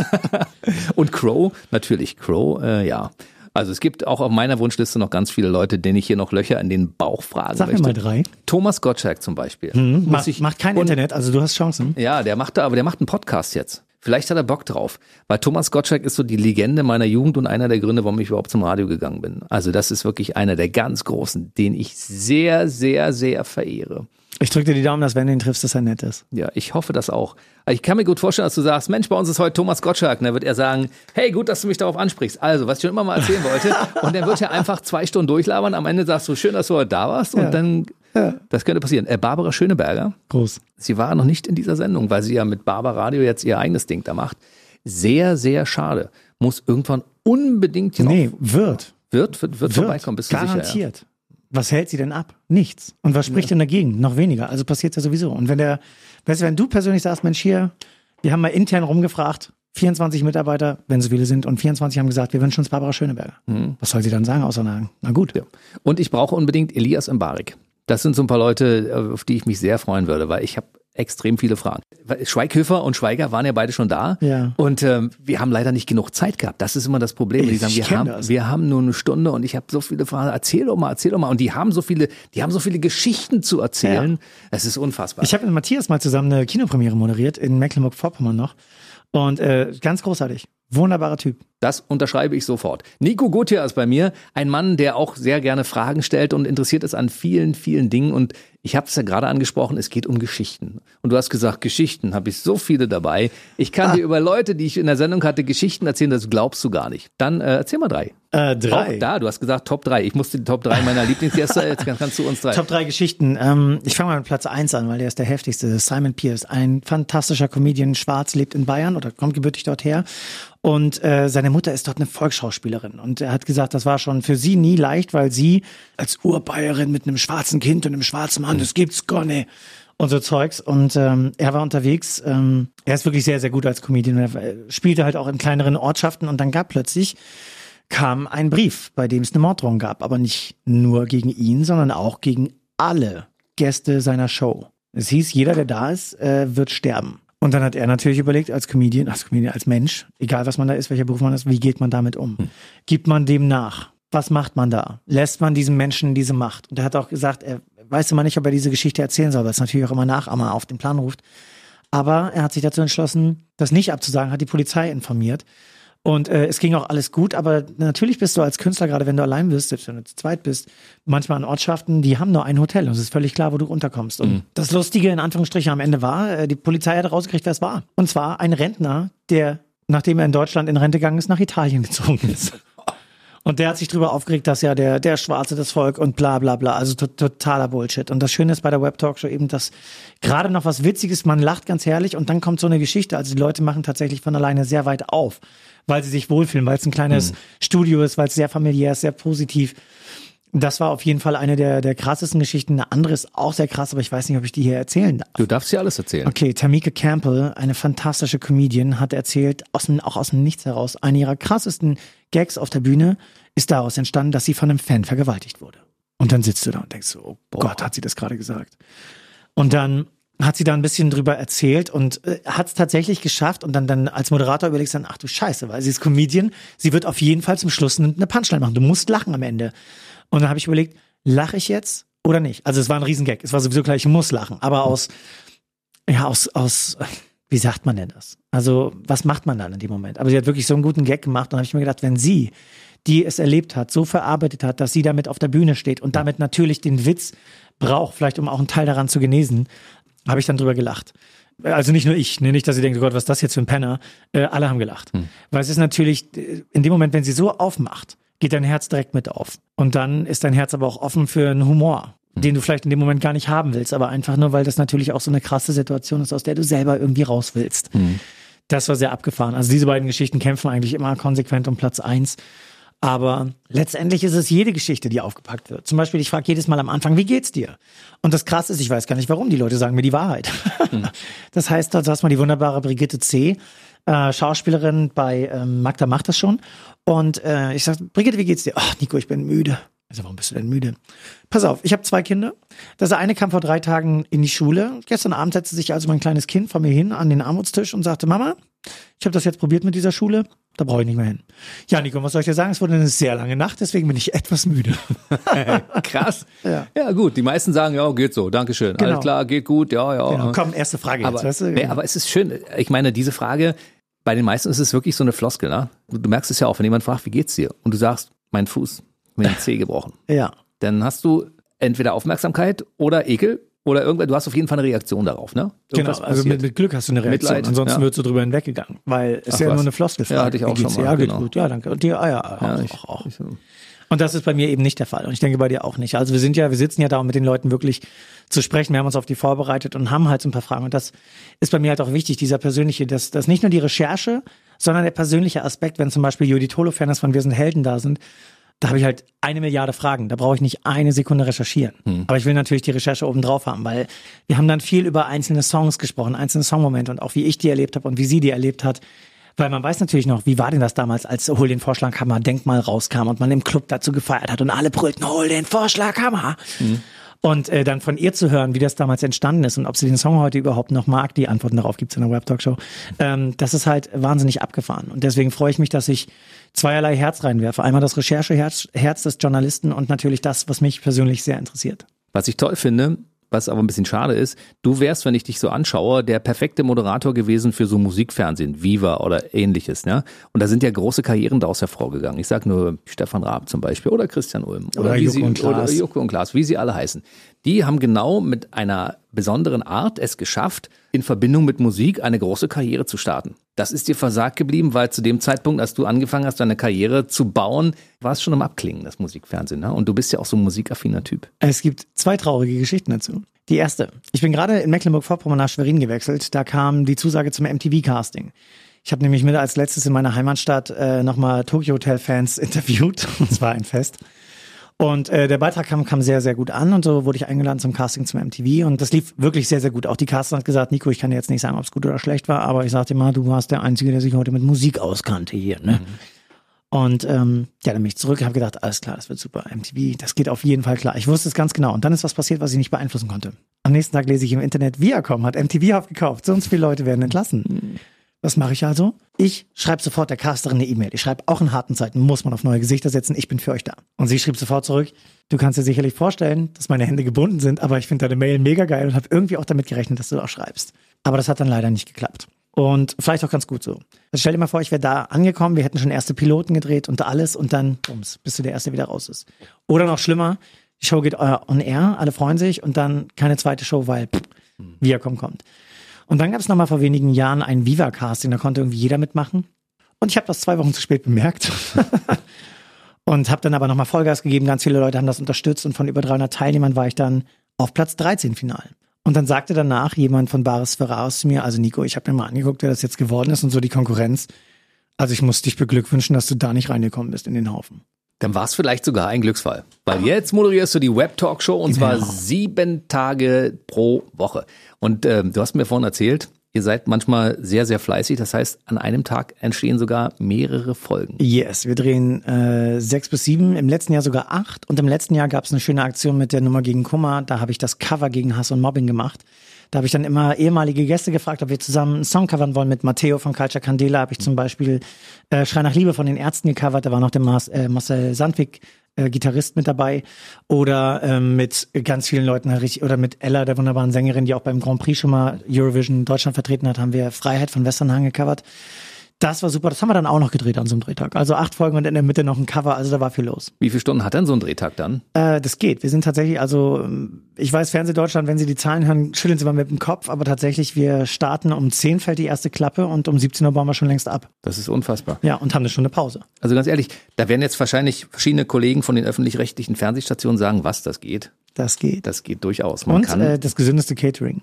*laughs* Und Crow, natürlich, Crow, äh, ja. Also es gibt auch auf meiner Wunschliste noch ganz viele Leute, denen ich hier noch Löcher in den Bauch fragen Sag mir möchte. mal drei. Thomas Gottschalk zum Beispiel. Macht, Muss ich- macht kein und- Internet, also du hast Chancen. Ja, der macht da, aber der macht einen Podcast jetzt. Vielleicht hat er Bock drauf. Weil Thomas Gottschalk ist so die Legende meiner Jugend und einer der Gründe, warum ich überhaupt zum Radio gegangen bin. Also das ist wirklich einer der ganz großen, den ich sehr, sehr, sehr verehre. Ich drücke dir die Daumen, dass wenn du ihn triffst, dass er nett ist. Ja, ich hoffe das auch. Ich kann mir gut vorstellen, dass du sagst, Mensch, bei uns ist heute Thomas Gottschalk. Und dann wird er sagen, hey, gut, dass du mich darauf ansprichst. Also, was ich schon immer mal erzählen wollte. *laughs* Und dann wird er einfach zwei Stunden durchlabern. Am Ende sagst du, schön, dass du heute da warst. Und dann, das könnte passieren. Äh, Barbara Schöneberger, Groß. sie war noch nicht in dieser Sendung, weil sie ja mit Barbara Radio jetzt ihr eigenes Ding da macht. Sehr, sehr schade. Muss irgendwann unbedingt hier Nee, noch, wird. wird, wird, wird, vorbeikommen, bist du sicher. Ja. Was hält sie denn ab? Nichts. Und was spricht denn dagegen? Noch weniger. Also passiert ja sowieso. Und wenn der, weißt du, wenn du persönlich sagst, Mensch, hier, wir haben mal intern rumgefragt, 24 Mitarbeiter, wenn so viele sind, und 24 haben gesagt, wir wünschen uns Barbara Schöneberger. Was soll sie dann sagen, außer na, na gut. Mhm. Ja. Und ich brauche unbedingt Elias Mbarik. Das sind so ein paar Leute, auf die ich mich sehr freuen würde, weil ich habe extrem viele Fragen. Schweighöfer und Schweiger waren ja beide schon da. Ja. Und ähm, wir haben leider nicht genug Zeit gehabt. Das ist immer das Problem. Die sagen, wir haben, das. wir haben nur eine Stunde und ich habe so viele Fragen. Erzähl doch mal, erzähl doch mal. Und die haben so viele, die haben so viele Geschichten zu erzählen. Es ist unfassbar. Ich habe mit Matthias mal zusammen eine Kinopremiere moderiert in Mecklenburg-Vorpommern noch. Und äh, ganz großartig. Wunderbarer Typ. Das unterschreibe ich sofort. Nico Gutjahr ist bei mir ein Mann, der auch sehr gerne Fragen stellt und interessiert ist an vielen, vielen Dingen. Und ich habe es ja gerade angesprochen, es geht um Geschichten. Und du hast gesagt, Geschichten habe ich so viele dabei. Ich kann dir über Leute, die ich in der Sendung hatte, Geschichten erzählen, das glaubst du gar nicht. Dann äh, erzähl mal drei. Äh, Auch da, du hast gesagt Top drei. Ich musste die Top drei meiner Lieblingsgäste, *laughs* jetzt kannst, kannst du uns drei. Top drei Geschichten. Ähm, ich fange mal mit Platz eins an, weil der ist der heftigste. Simon Pierce, ein fantastischer Comedian, schwarz, lebt in Bayern oder kommt gebürtig dort her. Und äh, seine Mutter ist dort eine Volksschauspielerin. Und er hat gesagt, das war schon für sie nie leicht, weil sie als Urbayerin mit einem schwarzen Kind und einem schwarzen Mann, das gibt's gar nicht. Und so Zeugs. Und ähm, er war unterwegs. Ähm, er ist wirklich sehr, sehr gut als Comedian. Er äh, spielte halt auch in kleineren Ortschaften. Und dann gab plötzlich kam ein Brief, bei dem es eine Morddrohung gab, aber nicht nur gegen ihn, sondern auch gegen alle Gäste seiner Show. Es hieß, jeder, der da ist, äh, wird sterben. Und dann hat er natürlich überlegt, als Comedian, als Comedian, als Mensch, egal was man da ist, welcher Beruf man ist, wie geht man damit um? Gibt man dem nach? was macht man da? Lässt man diesen Menschen diese Macht? Und er hat auch gesagt, er weiß immer nicht, ob er diese Geschichte erzählen soll, weil es natürlich auch immer Nachahmer auf den Plan ruft. Aber er hat sich dazu entschlossen, das nicht abzusagen, hat die Polizei informiert. Und äh, es ging auch alles gut, aber natürlich bist du als Künstler, gerade wenn du allein bist, selbst wenn du zu zweit bist, manchmal an Ortschaften, die haben nur ein Hotel und es ist völlig klar, wo du unterkommst. Und mhm. das Lustige in Anführungsstrichen am Ende war, äh, die Polizei hat rausgekriegt, wer es war. Und zwar ein Rentner, der, nachdem er in Deutschland in Rente gegangen ist, nach Italien gezogen ist. *laughs* Und der hat sich drüber aufgeregt, dass ja der, der Schwarze das Volk und bla bla bla. Also to totaler Bullshit. Und das Schöne ist bei der Web Talkshow eben, dass gerade noch was Witziges, man lacht ganz herrlich und dann kommt so eine Geschichte. Also die Leute machen tatsächlich von alleine sehr weit auf, weil sie sich wohlfühlen, weil es ein kleines mhm. Studio ist, weil es sehr familiär ist, sehr positiv. Das war auf jeden Fall eine der, der krassesten Geschichten. Eine andere ist auch sehr krass, aber ich weiß nicht, ob ich die hier erzählen darf. Du darfst ja alles erzählen. Okay, Tamika Campbell, eine fantastische Comedian, hat erzählt, aus dem, auch aus dem Nichts heraus, eine ihrer krassesten Gags auf der Bühne ist daraus entstanden, dass sie von einem Fan vergewaltigt wurde. Und dann sitzt du da und denkst so, oh Boah. Gott, hat sie das gerade gesagt. Und dann hat sie da ein bisschen drüber erzählt und äh, hat es tatsächlich geschafft und dann, dann als Moderator überlegst dann, ach du Scheiße, weil sie ist Comedian, sie wird auf jeden Fall zum Schluss eine Punchline machen. Du musst lachen am Ende. Und dann habe ich überlegt, lache ich jetzt oder nicht? Also es war ein Riesengag. Es war sowieso gleich, ich muss lachen. Aber aus, ja, aus, aus, *laughs* wie sagt man denn das? Also, was macht man dann in dem Moment? Aber sie hat wirklich so einen guten Gag gemacht und habe ich mir gedacht, wenn sie, die es erlebt hat, so verarbeitet hat, dass sie damit auf der Bühne steht und damit natürlich den Witz braucht, vielleicht um auch einen Teil daran zu genesen, habe ich dann drüber gelacht. Also nicht nur ich, ne? nicht, dass ihr denkt, oh Gott, was ist das jetzt für ein Penner. Äh, alle haben gelacht. Hm. Weil es ist natürlich, äh, in dem Moment, wenn sie so aufmacht, geht dein Herz direkt mit auf. Und dann ist dein Herz aber auch offen für einen Humor, den du vielleicht in dem Moment gar nicht haben willst, aber einfach nur, weil das natürlich auch so eine krasse Situation ist, aus der du selber irgendwie raus willst. Mhm. Das war sehr abgefahren. Also diese beiden Geschichten kämpfen eigentlich immer konsequent um Platz eins. Aber letztendlich ist es jede Geschichte, die aufgepackt wird. Zum Beispiel, ich frage jedes Mal am Anfang, wie geht's dir? Und das Krasse ist, ich weiß gar nicht warum, die Leute sagen mir die Wahrheit. Mhm. *laughs* Das heißt, da saß mal die wunderbare Brigitte C., äh, Schauspielerin bei ähm, Magda macht das schon. Und äh, ich sag, Brigitte, wie geht's dir? Ach, Nico, ich bin müde. Also, warum bist du denn müde? Pass auf, ich habe zwei Kinder. Das eine kam vor drei Tagen in die Schule. Gestern Abend setzte sich also mein kleines Kind vor mir hin an den Armutstisch und sagte, Mama, ich habe das jetzt probiert mit dieser Schule, da brauche ich nicht mehr hin. Ja, Nico, was soll ich dir sagen? Es wurde eine sehr lange Nacht, deswegen bin ich *laughs* etwas müde. *laughs* Krass. Ja. ja. gut. Die meisten sagen, ja, geht so, Dankeschön. Genau. Alles klar, geht gut, ja, ja. Genau. Komm, erste Frage aber, jetzt. Weißt du? nee, aber es ist schön. Ich meine, diese Frage, bei den meisten ist es wirklich so eine Floskel. Ne? Du merkst es ja auch, wenn jemand fragt, wie geht's dir? Und du sagst, mein Fuß, mir den Zeh gebrochen. *laughs* ja. Dann hast du entweder Aufmerksamkeit oder Ekel oder irgendwann, du hast auf jeden Fall eine Reaktion darauf, ne? Irgendwas genau, also mit, mit, Glück hast du eine Reaktion, Mitleid, ansonsten ja. würdest du drüber hinweggegangen, weil es Ach, ja was? nur eine Floskelfrage. Ja, hatte ich auch schon mal. Ja, genau. gut, ja, danke. Und dir, ah, ja, auch, ich, auch. Ich, und das ist bei mir eben nicht der Fall. Und ich denke bei dir auch nicht. Also wir sind ja, wir sitzen ja da, um mit den Leuten wirklich zu sprechen. Wir haben uns auf die vorbereitet und haben halt so ein paar Fragen. Und das ist bei mir halt auch wichtig, dieser persönliche, dass, dass nicht nur die Recherche, sondern der persönliche Aspekt, wenn zum Beispiel Judi Tolo-Fans von Wir sind Helden da sind, da habe ich halt eine Milliarde Fragen. Da brauche ich nicht eine Sekunde recherchieren. Hm. Aber ich will natürlich die Recherche oben drauf haben, weil wir haben dann viel über einzelne Songs gesprochen, einzelne Songmomente und auch wie ich die erlebt habe und wie sie die erlebt hat. Weil man weiß natürlich noch, wie war denn das damals, als Hol den Vorschlaghammer Denkmal rauskam und man im Club dazu gefeiert hat und alle brüllten, Hol den Vorschlaghammer. Mhm. Und äh, dann von ihr zu hören, wie das damals entstanden ist und ob sie den Song heute überhaupt noch mag, die Antworten darauf gibt's in der Web Talk Show, ähm, das ist halt wahnsinnig abgefahren. Und deswegen freue ich mich, dass ich zweierlei Herz reinwerfe. Einmal das Rechercheherz Herz des Journalisten und natürlich das, was mich persönlich sehr interessiert. Was ich toll finde, was aber ein bisschen schade ist, du wärst, wenn ich dich so anschaue, der perfekte Moderator gewesen für so Musikfernsehen, Viva oder ähnliches. Ne? Und da sind ja große Karrieren daraus hervorgegangen. Ich sag nur Stefan Raab zum Beispiel oder Christian Ulm oder, oder, Joko, sie, und oder Joko und Klaas, wie sie alle heißen. Die haben genau mit einer besonderen Art es geschafft, in Verbindung mit Musik eine große Karriere zu starten. Das ist dir versagt geblieben, weil zu dem Zeitpunkt, als du angefangen hast, deine Karriere zu bauen, war es schon am Abklingen, das Musikfernsehen. Ne? Und du bist ja auch so ein musikaffiner Typ. Es gibt zwei traurige Geschichten dazu. Die erste. Ich bin gerade in Mecklenburg-Vorpommern nach Schwerin gewechselt. Da kam die Zusage zum MTV-Casting. Ich habe nämlich mit als letztes in meiner Heimatstadt äh, nochmal Tokyo Hotel-Fans *laughs* interviewt. Und zwar ein Fest. Und äh, der Beitrag kam, kam sehr, sehr gut an und so wurde ich eingeladen zum Casting zum MTV und das lief wirklich sehr, sehr gut. Auch die Casterin hat gesagt, Nico, ich kann dir jetzt nicht sagen, ob es gut oder schlecht war, aber ich sagte immer, du warst der Einzige, der sich heute mit Musik auskannte hier. Ne? Mhm. Und ähm, ja, dann bin ich zurück, habe gedacht, alles klar, das wird super. MTV, das geht auf jeden Fall klar. Ich wusste es ganz genau. Und dann ist was passiert, was ich nicht beeinflussen konnte. Am nächsten Tag lese ich im Internet, Viacom hat MTV aufgekauft. So und so viele Leute werden entlassen. Mhm. Was mache ich also? Ich schreibe sofort der Casterin eine E-Mail. Ich schreibe auch in harten Zeiten, muss man auf neue Gesichter setzen, ich bin für euch da. Und sie schrieb sofort zurück, du kannst dir sicherlich vorstellen, dass meine Hände gebunden sind, aber ich finde deine Mail mega geil und habe irgendwie auch damit gerechnet, dass du auch schreibst. Aber das hat dann leider nicht geklappt. Und vielleicht auch ganz gut so. Also stell dir mal vor, ich wäre da angekommen, wir hätten schon erste Piloten gedreht und alles und dann, bums, bis du der Erste wieder raus ist. Oder noch schlimmer, die Show geht uh, on air, alle freuen sich und dann keine zweite Show, weil pff, Viacom kommt. Und dann gab es nochmal vor wenigen Jahren ein Viva-Casting, da konnte irgendwie jeder mitmachen. Und ich habe das zwei Wochen zu spät bemerkt. *laughs* und habe dann aber nochmal Vollgas gegeben. Ganz viele Leute haben das unterstützt und von über 300 Teilnehmern war ich dann auf Platz 13 final. Und dann sagte danach jemand von Baris Ferraris zu mir, also Nico, ich habe mir mal angeguckt, wer das jetzt geworden ist und so die Konkurrenz. Also ich muss dich beglückwünschen, dass du da nicht reingekommen bist in den Haufen. Dann war es vielleicht sogar ein Glücksfall. Weil jetzt moderierst du die Web-Talk-Show und zwar Genau. sieben Tage pro Woche. Und ähm, du hast mir vorhin erzählt, ihr seid manchmal sehr, sehr fleißig. Das heißt, an einem Tag entstehen sogar mehrere Folgen. Yes, wir drehen äh, sechs bis sieben, im letzten Jahr sogar acht. Und im letzten Jahr gab es eine schöne Aktion mit der Nummer gegen Kummer. Da habe ich das Cover gegen Hass und Mobbing gemacht. Da habe ich dann immer ehemalige Gäste gefragt, ob wir zusammen einen Song covern wollen. Mit Matteo von Culture Candela habe ich zum Beispiel äh, Schrei nach Liebe von den Ärzten gecovert. Da war noch der Mas äh, Marcel Sandwig, äh, Gitarrist mit dabei. Oder ähm, mit ganz vielen Leuten, oder mit Ella, der wunderbaren Sängerin, die auch beim Grand Prix schon mal Eurovision Deutschland vertreten hat, haben wir Freiheit von Westernhagen gecovert. Das war super. Das haben wir dann auch noch gedreht an so einem Drehtag. Also acht Folgen und in der Mitte noch ein Cover. Also da war viel los. Wie viele Stunden hat denn so ein Drehtag dann? Äh, das geht. Wir sind tatsächlich, also ich weiß, Fernsehdeutschland, wenn Sie die Zahlen hören, schütteln Sie mal mit dem Kopf. Aber tatsächlich, wir starten um 10 fällt die erste Klappe und um 17 Uhr bauen wir schon längst ab. Das ist unfassbar. Ja, und haben eine Stunde Pause. Also ganz ehrlich, da werden jetzt wahrscheinlich verschiedene Kollegen von den öffentlich-rechtlichen Fernsehstationen sagen, was das geht. Das geht. Das geht durchaus. Man und kann, äh, das gesündeste Catering.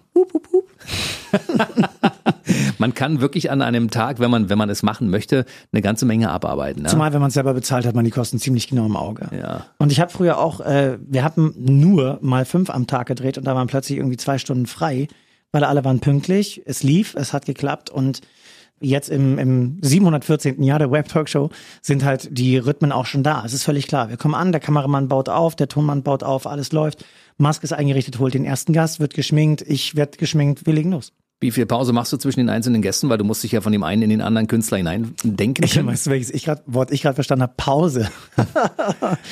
*laughs* man kann wirklich an einem Tag, wenn man, wenn man es machen möchte, eine ganze Menge abarbeiten. Ne? Zumal, wenn man es selber bezahlt, hat man die Kosten ziemlich genau im Auge. Ja. Und ich habe früher auch, äh, wir hatten nur mal fünf am Tag gedreht und da waren plötzlich irgendwie zwei Stunden frei, weil alle waren pünktlich, es lief, es hat geklappt und jetzt im, im 714. Jahr der Web Talk Show sind halt die Rhythmen auch schon da. Es ist völlig klar. Wir kommen an, der Kameramann baut auf, der Tonmann baut auf, alles läuft. Maske ist eingerichtet, holt den ersten Gast, wird geschminkt, ich werd geschminkt, wir legen los. Wie viel Pause machst du zwischen den einzelnen Gästen? Weil du musst dich ja von dem einen in den anderen Künstler hineindenken Ich du, welches ich grad, Wort ich gerade verstanden habe? Pause. *laughs*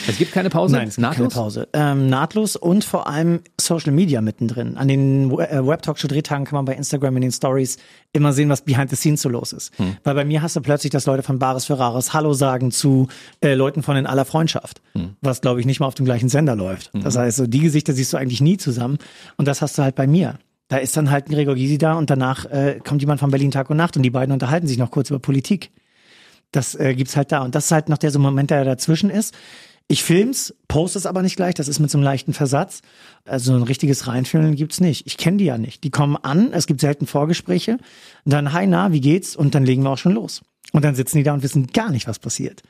Es gibt keine Pause? Nein, es gibt keine Nahtlos? Pause. Ähm, nahtlos und vor allem Social Media mittendrin. An den äh, Web Talk Show Drehtagen kann man bei Instagram in den Stories immer sehen, was behind the scenes so los ist. Weil bei mir hast du plötzlich, dass Leute von Bares Ferraris Hallo sagen zu äh, Leuten von in aller Freundschaft, was glaube ich nicht mal auf dem gleichen Sender läuft. Das heißt, so die Gesichter siehst du eigentlich nie zusammen und das hast du halt bei mir. Da ist dann halt ein Gregor Gysi da und danach äh, kommt jemand von Berlin Tag und Nacht und die beiden unterhalten sich noch kurz über Politik. Das äh, gibt's halt da. Und das ist halt noch der so Moment, der dazwischen ist. Ich film's, poste es aber nicht gleich, das ist mit so einem leichten Versatz. Also ein richtiges Reinfühlen gibt's nicht. Ich kenne die ja nicht. Die kommen an, es gibt selten Vorgespräche. Dann, hi, na, wie geht's? Und dann legen wir auch schon los. Und dann sitzen die da und wissen gar nicht, was passiert.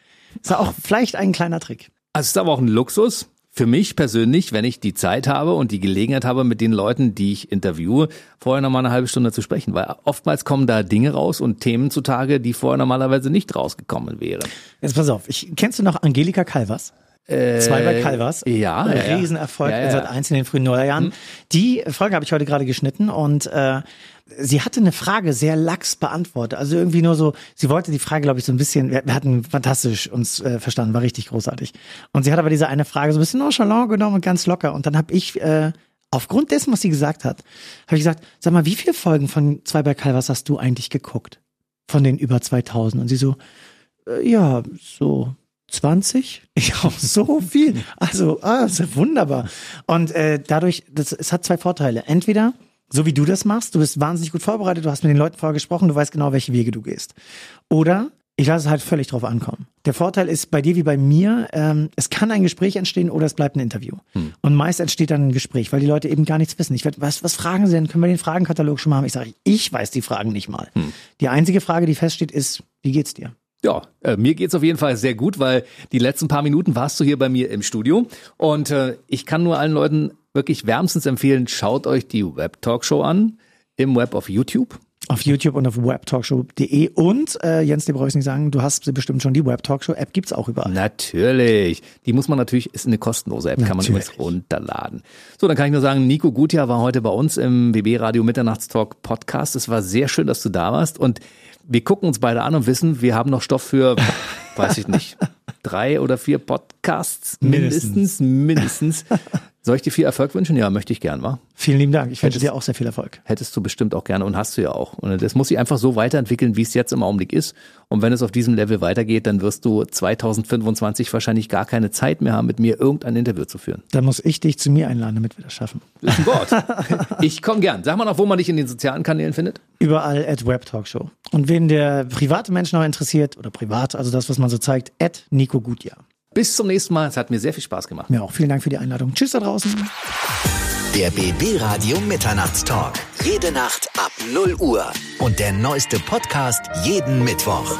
Ist auch vielleicht ein kleiner Trick. Also ist aber auch ein Luxus. Für mich persönlich, wenn ich die Zeit habe und die Gelegenheit habe, mit den Leuten, die ich interviewe, vorher noch mal eine halbe Stunde zu sprechen. Weil oftmals kommen da Dinge raus und Themen zutage, die vorher normalerweise nicht rausgekommen wären. Jetzt pass auf, ich, kennst du noch Angelika Calvas? Zwei bei Calvas. Äh, ja, Ein ja. Riesenerfolg Ja, ja. in Sat 1 in den frühen Nullerjahren. Die Folge habe ich heute gerade geschnitten und äh, sie hatte eine Frage sehr lax beantwortet. Also irgendwie nur so, sie wollte die Frage, glaube ich, so ein bisschen, wir, hatten fantastisch uns äh, verstanden, war richtig großartig. Und sie hat aber diese eine Frage so ein bisschen nonchalant genommen und ganz locker. Und dann habe ich, äh, aufgrund dessen, was sie gesagt hat, habe ich gesagt, sag mal, wie viele Folgen von Zwei bei Calvas hast du eigentlich geguckt? Von den über 2000? Und sie so, äh, ja, so 20? *laughs* Ja, so viel. Also, ah, ist wunderbar. Und äh, dadurch, das, es hat zwei Vorteile. Entweder, so wie du das machst, du bist wahnsinnig gut vorbereitet, du hast mit den Leuten vorher gesprochen, du weißt genau, welche Wege du gehst. Oder ich lasse es halt völlig drauf ankommen. Der Vorteil ist bei dir wie bei mir, ähm, es kann ein Gespräch entstehen oder es bleibt ein Interview. Und meist entsteht dann ein Gespräch, weil die Leute eben gar nichts wissen. Ich werd, was, was fragen sie denn? Können wir den Fragenkatalog schon mal haben? Ich sage, ich weiß die Fragen nicht mal. Die einzige Frage, die feststeht, ist, wie geht's dir? Ja, äh, mir geht's auf jeden Fall sehr gut, weil die letzten paar Minuten warst du hier bei mir im Studio und äh, ich kann nur allen Leuten wirklich wärmstens empfehlen, schaut euch die Web Talkshow an im Web auf YouTube. Auf YouTube und auf webtalkshow.de und äh, Jens, dir brauche ich nicht sagen, du hast bestimmt schon die Webtalkshow-App, gibt's auch überall. Natürlich. Die muss man natürlich, ist eine kostenlose App, kann man übrigens runterladen. So, dann kann ich nur sagen, Nico Gutjahr war heute bei uns im BB Radio Mitternachtstalk Podcast. Es war sehr schön, dass du da warst und Wir gucken uns beide an und wissen, wir haben noch Stoff für, *laughs* weiß ich nicht, drei oder vier Podcasts mindestens, mindestens. Soll ich dir viel Erfolg wünschen? Ja, möchte ich gern, wa? Vielen lieben Dank. Ich wünsche dir auch sehr viel Erfolg. Hättest du bestimmt auch gerne und hast du ja auch. Und das muss sich einfach so weiterentwickeln, wie es jetzt im Augenblick ist. Und wenn es auf diesem Level weitergeht, dann wirst du 2025 wahrscheinlich gar keine Zeit mehr haben, mit mir irgendein Interview zu führen. Dann muss ich dich zu mir einladen, damit wir das schaffen. Ist ein Wort. *laughs* ich komme gern. Sag mal noch, wo man dich in den sozialen Kanälen findet. Überall at Web Talkshow. Und wen der private Mensch noch interessiert, oder privat, also das, was man so zeigt, at Nico Gutjahr. Bis zum nächsten Mal. Es hat mir sehr viel Spaß gemacht. Mir auch. Vielen Dank für die Einladung. Tschüss da draußen. Der BB Radio Mitternachtstalk. Jede Nacht ab 0 Uhr. Und der neueste Podcast jeden Mittwoch.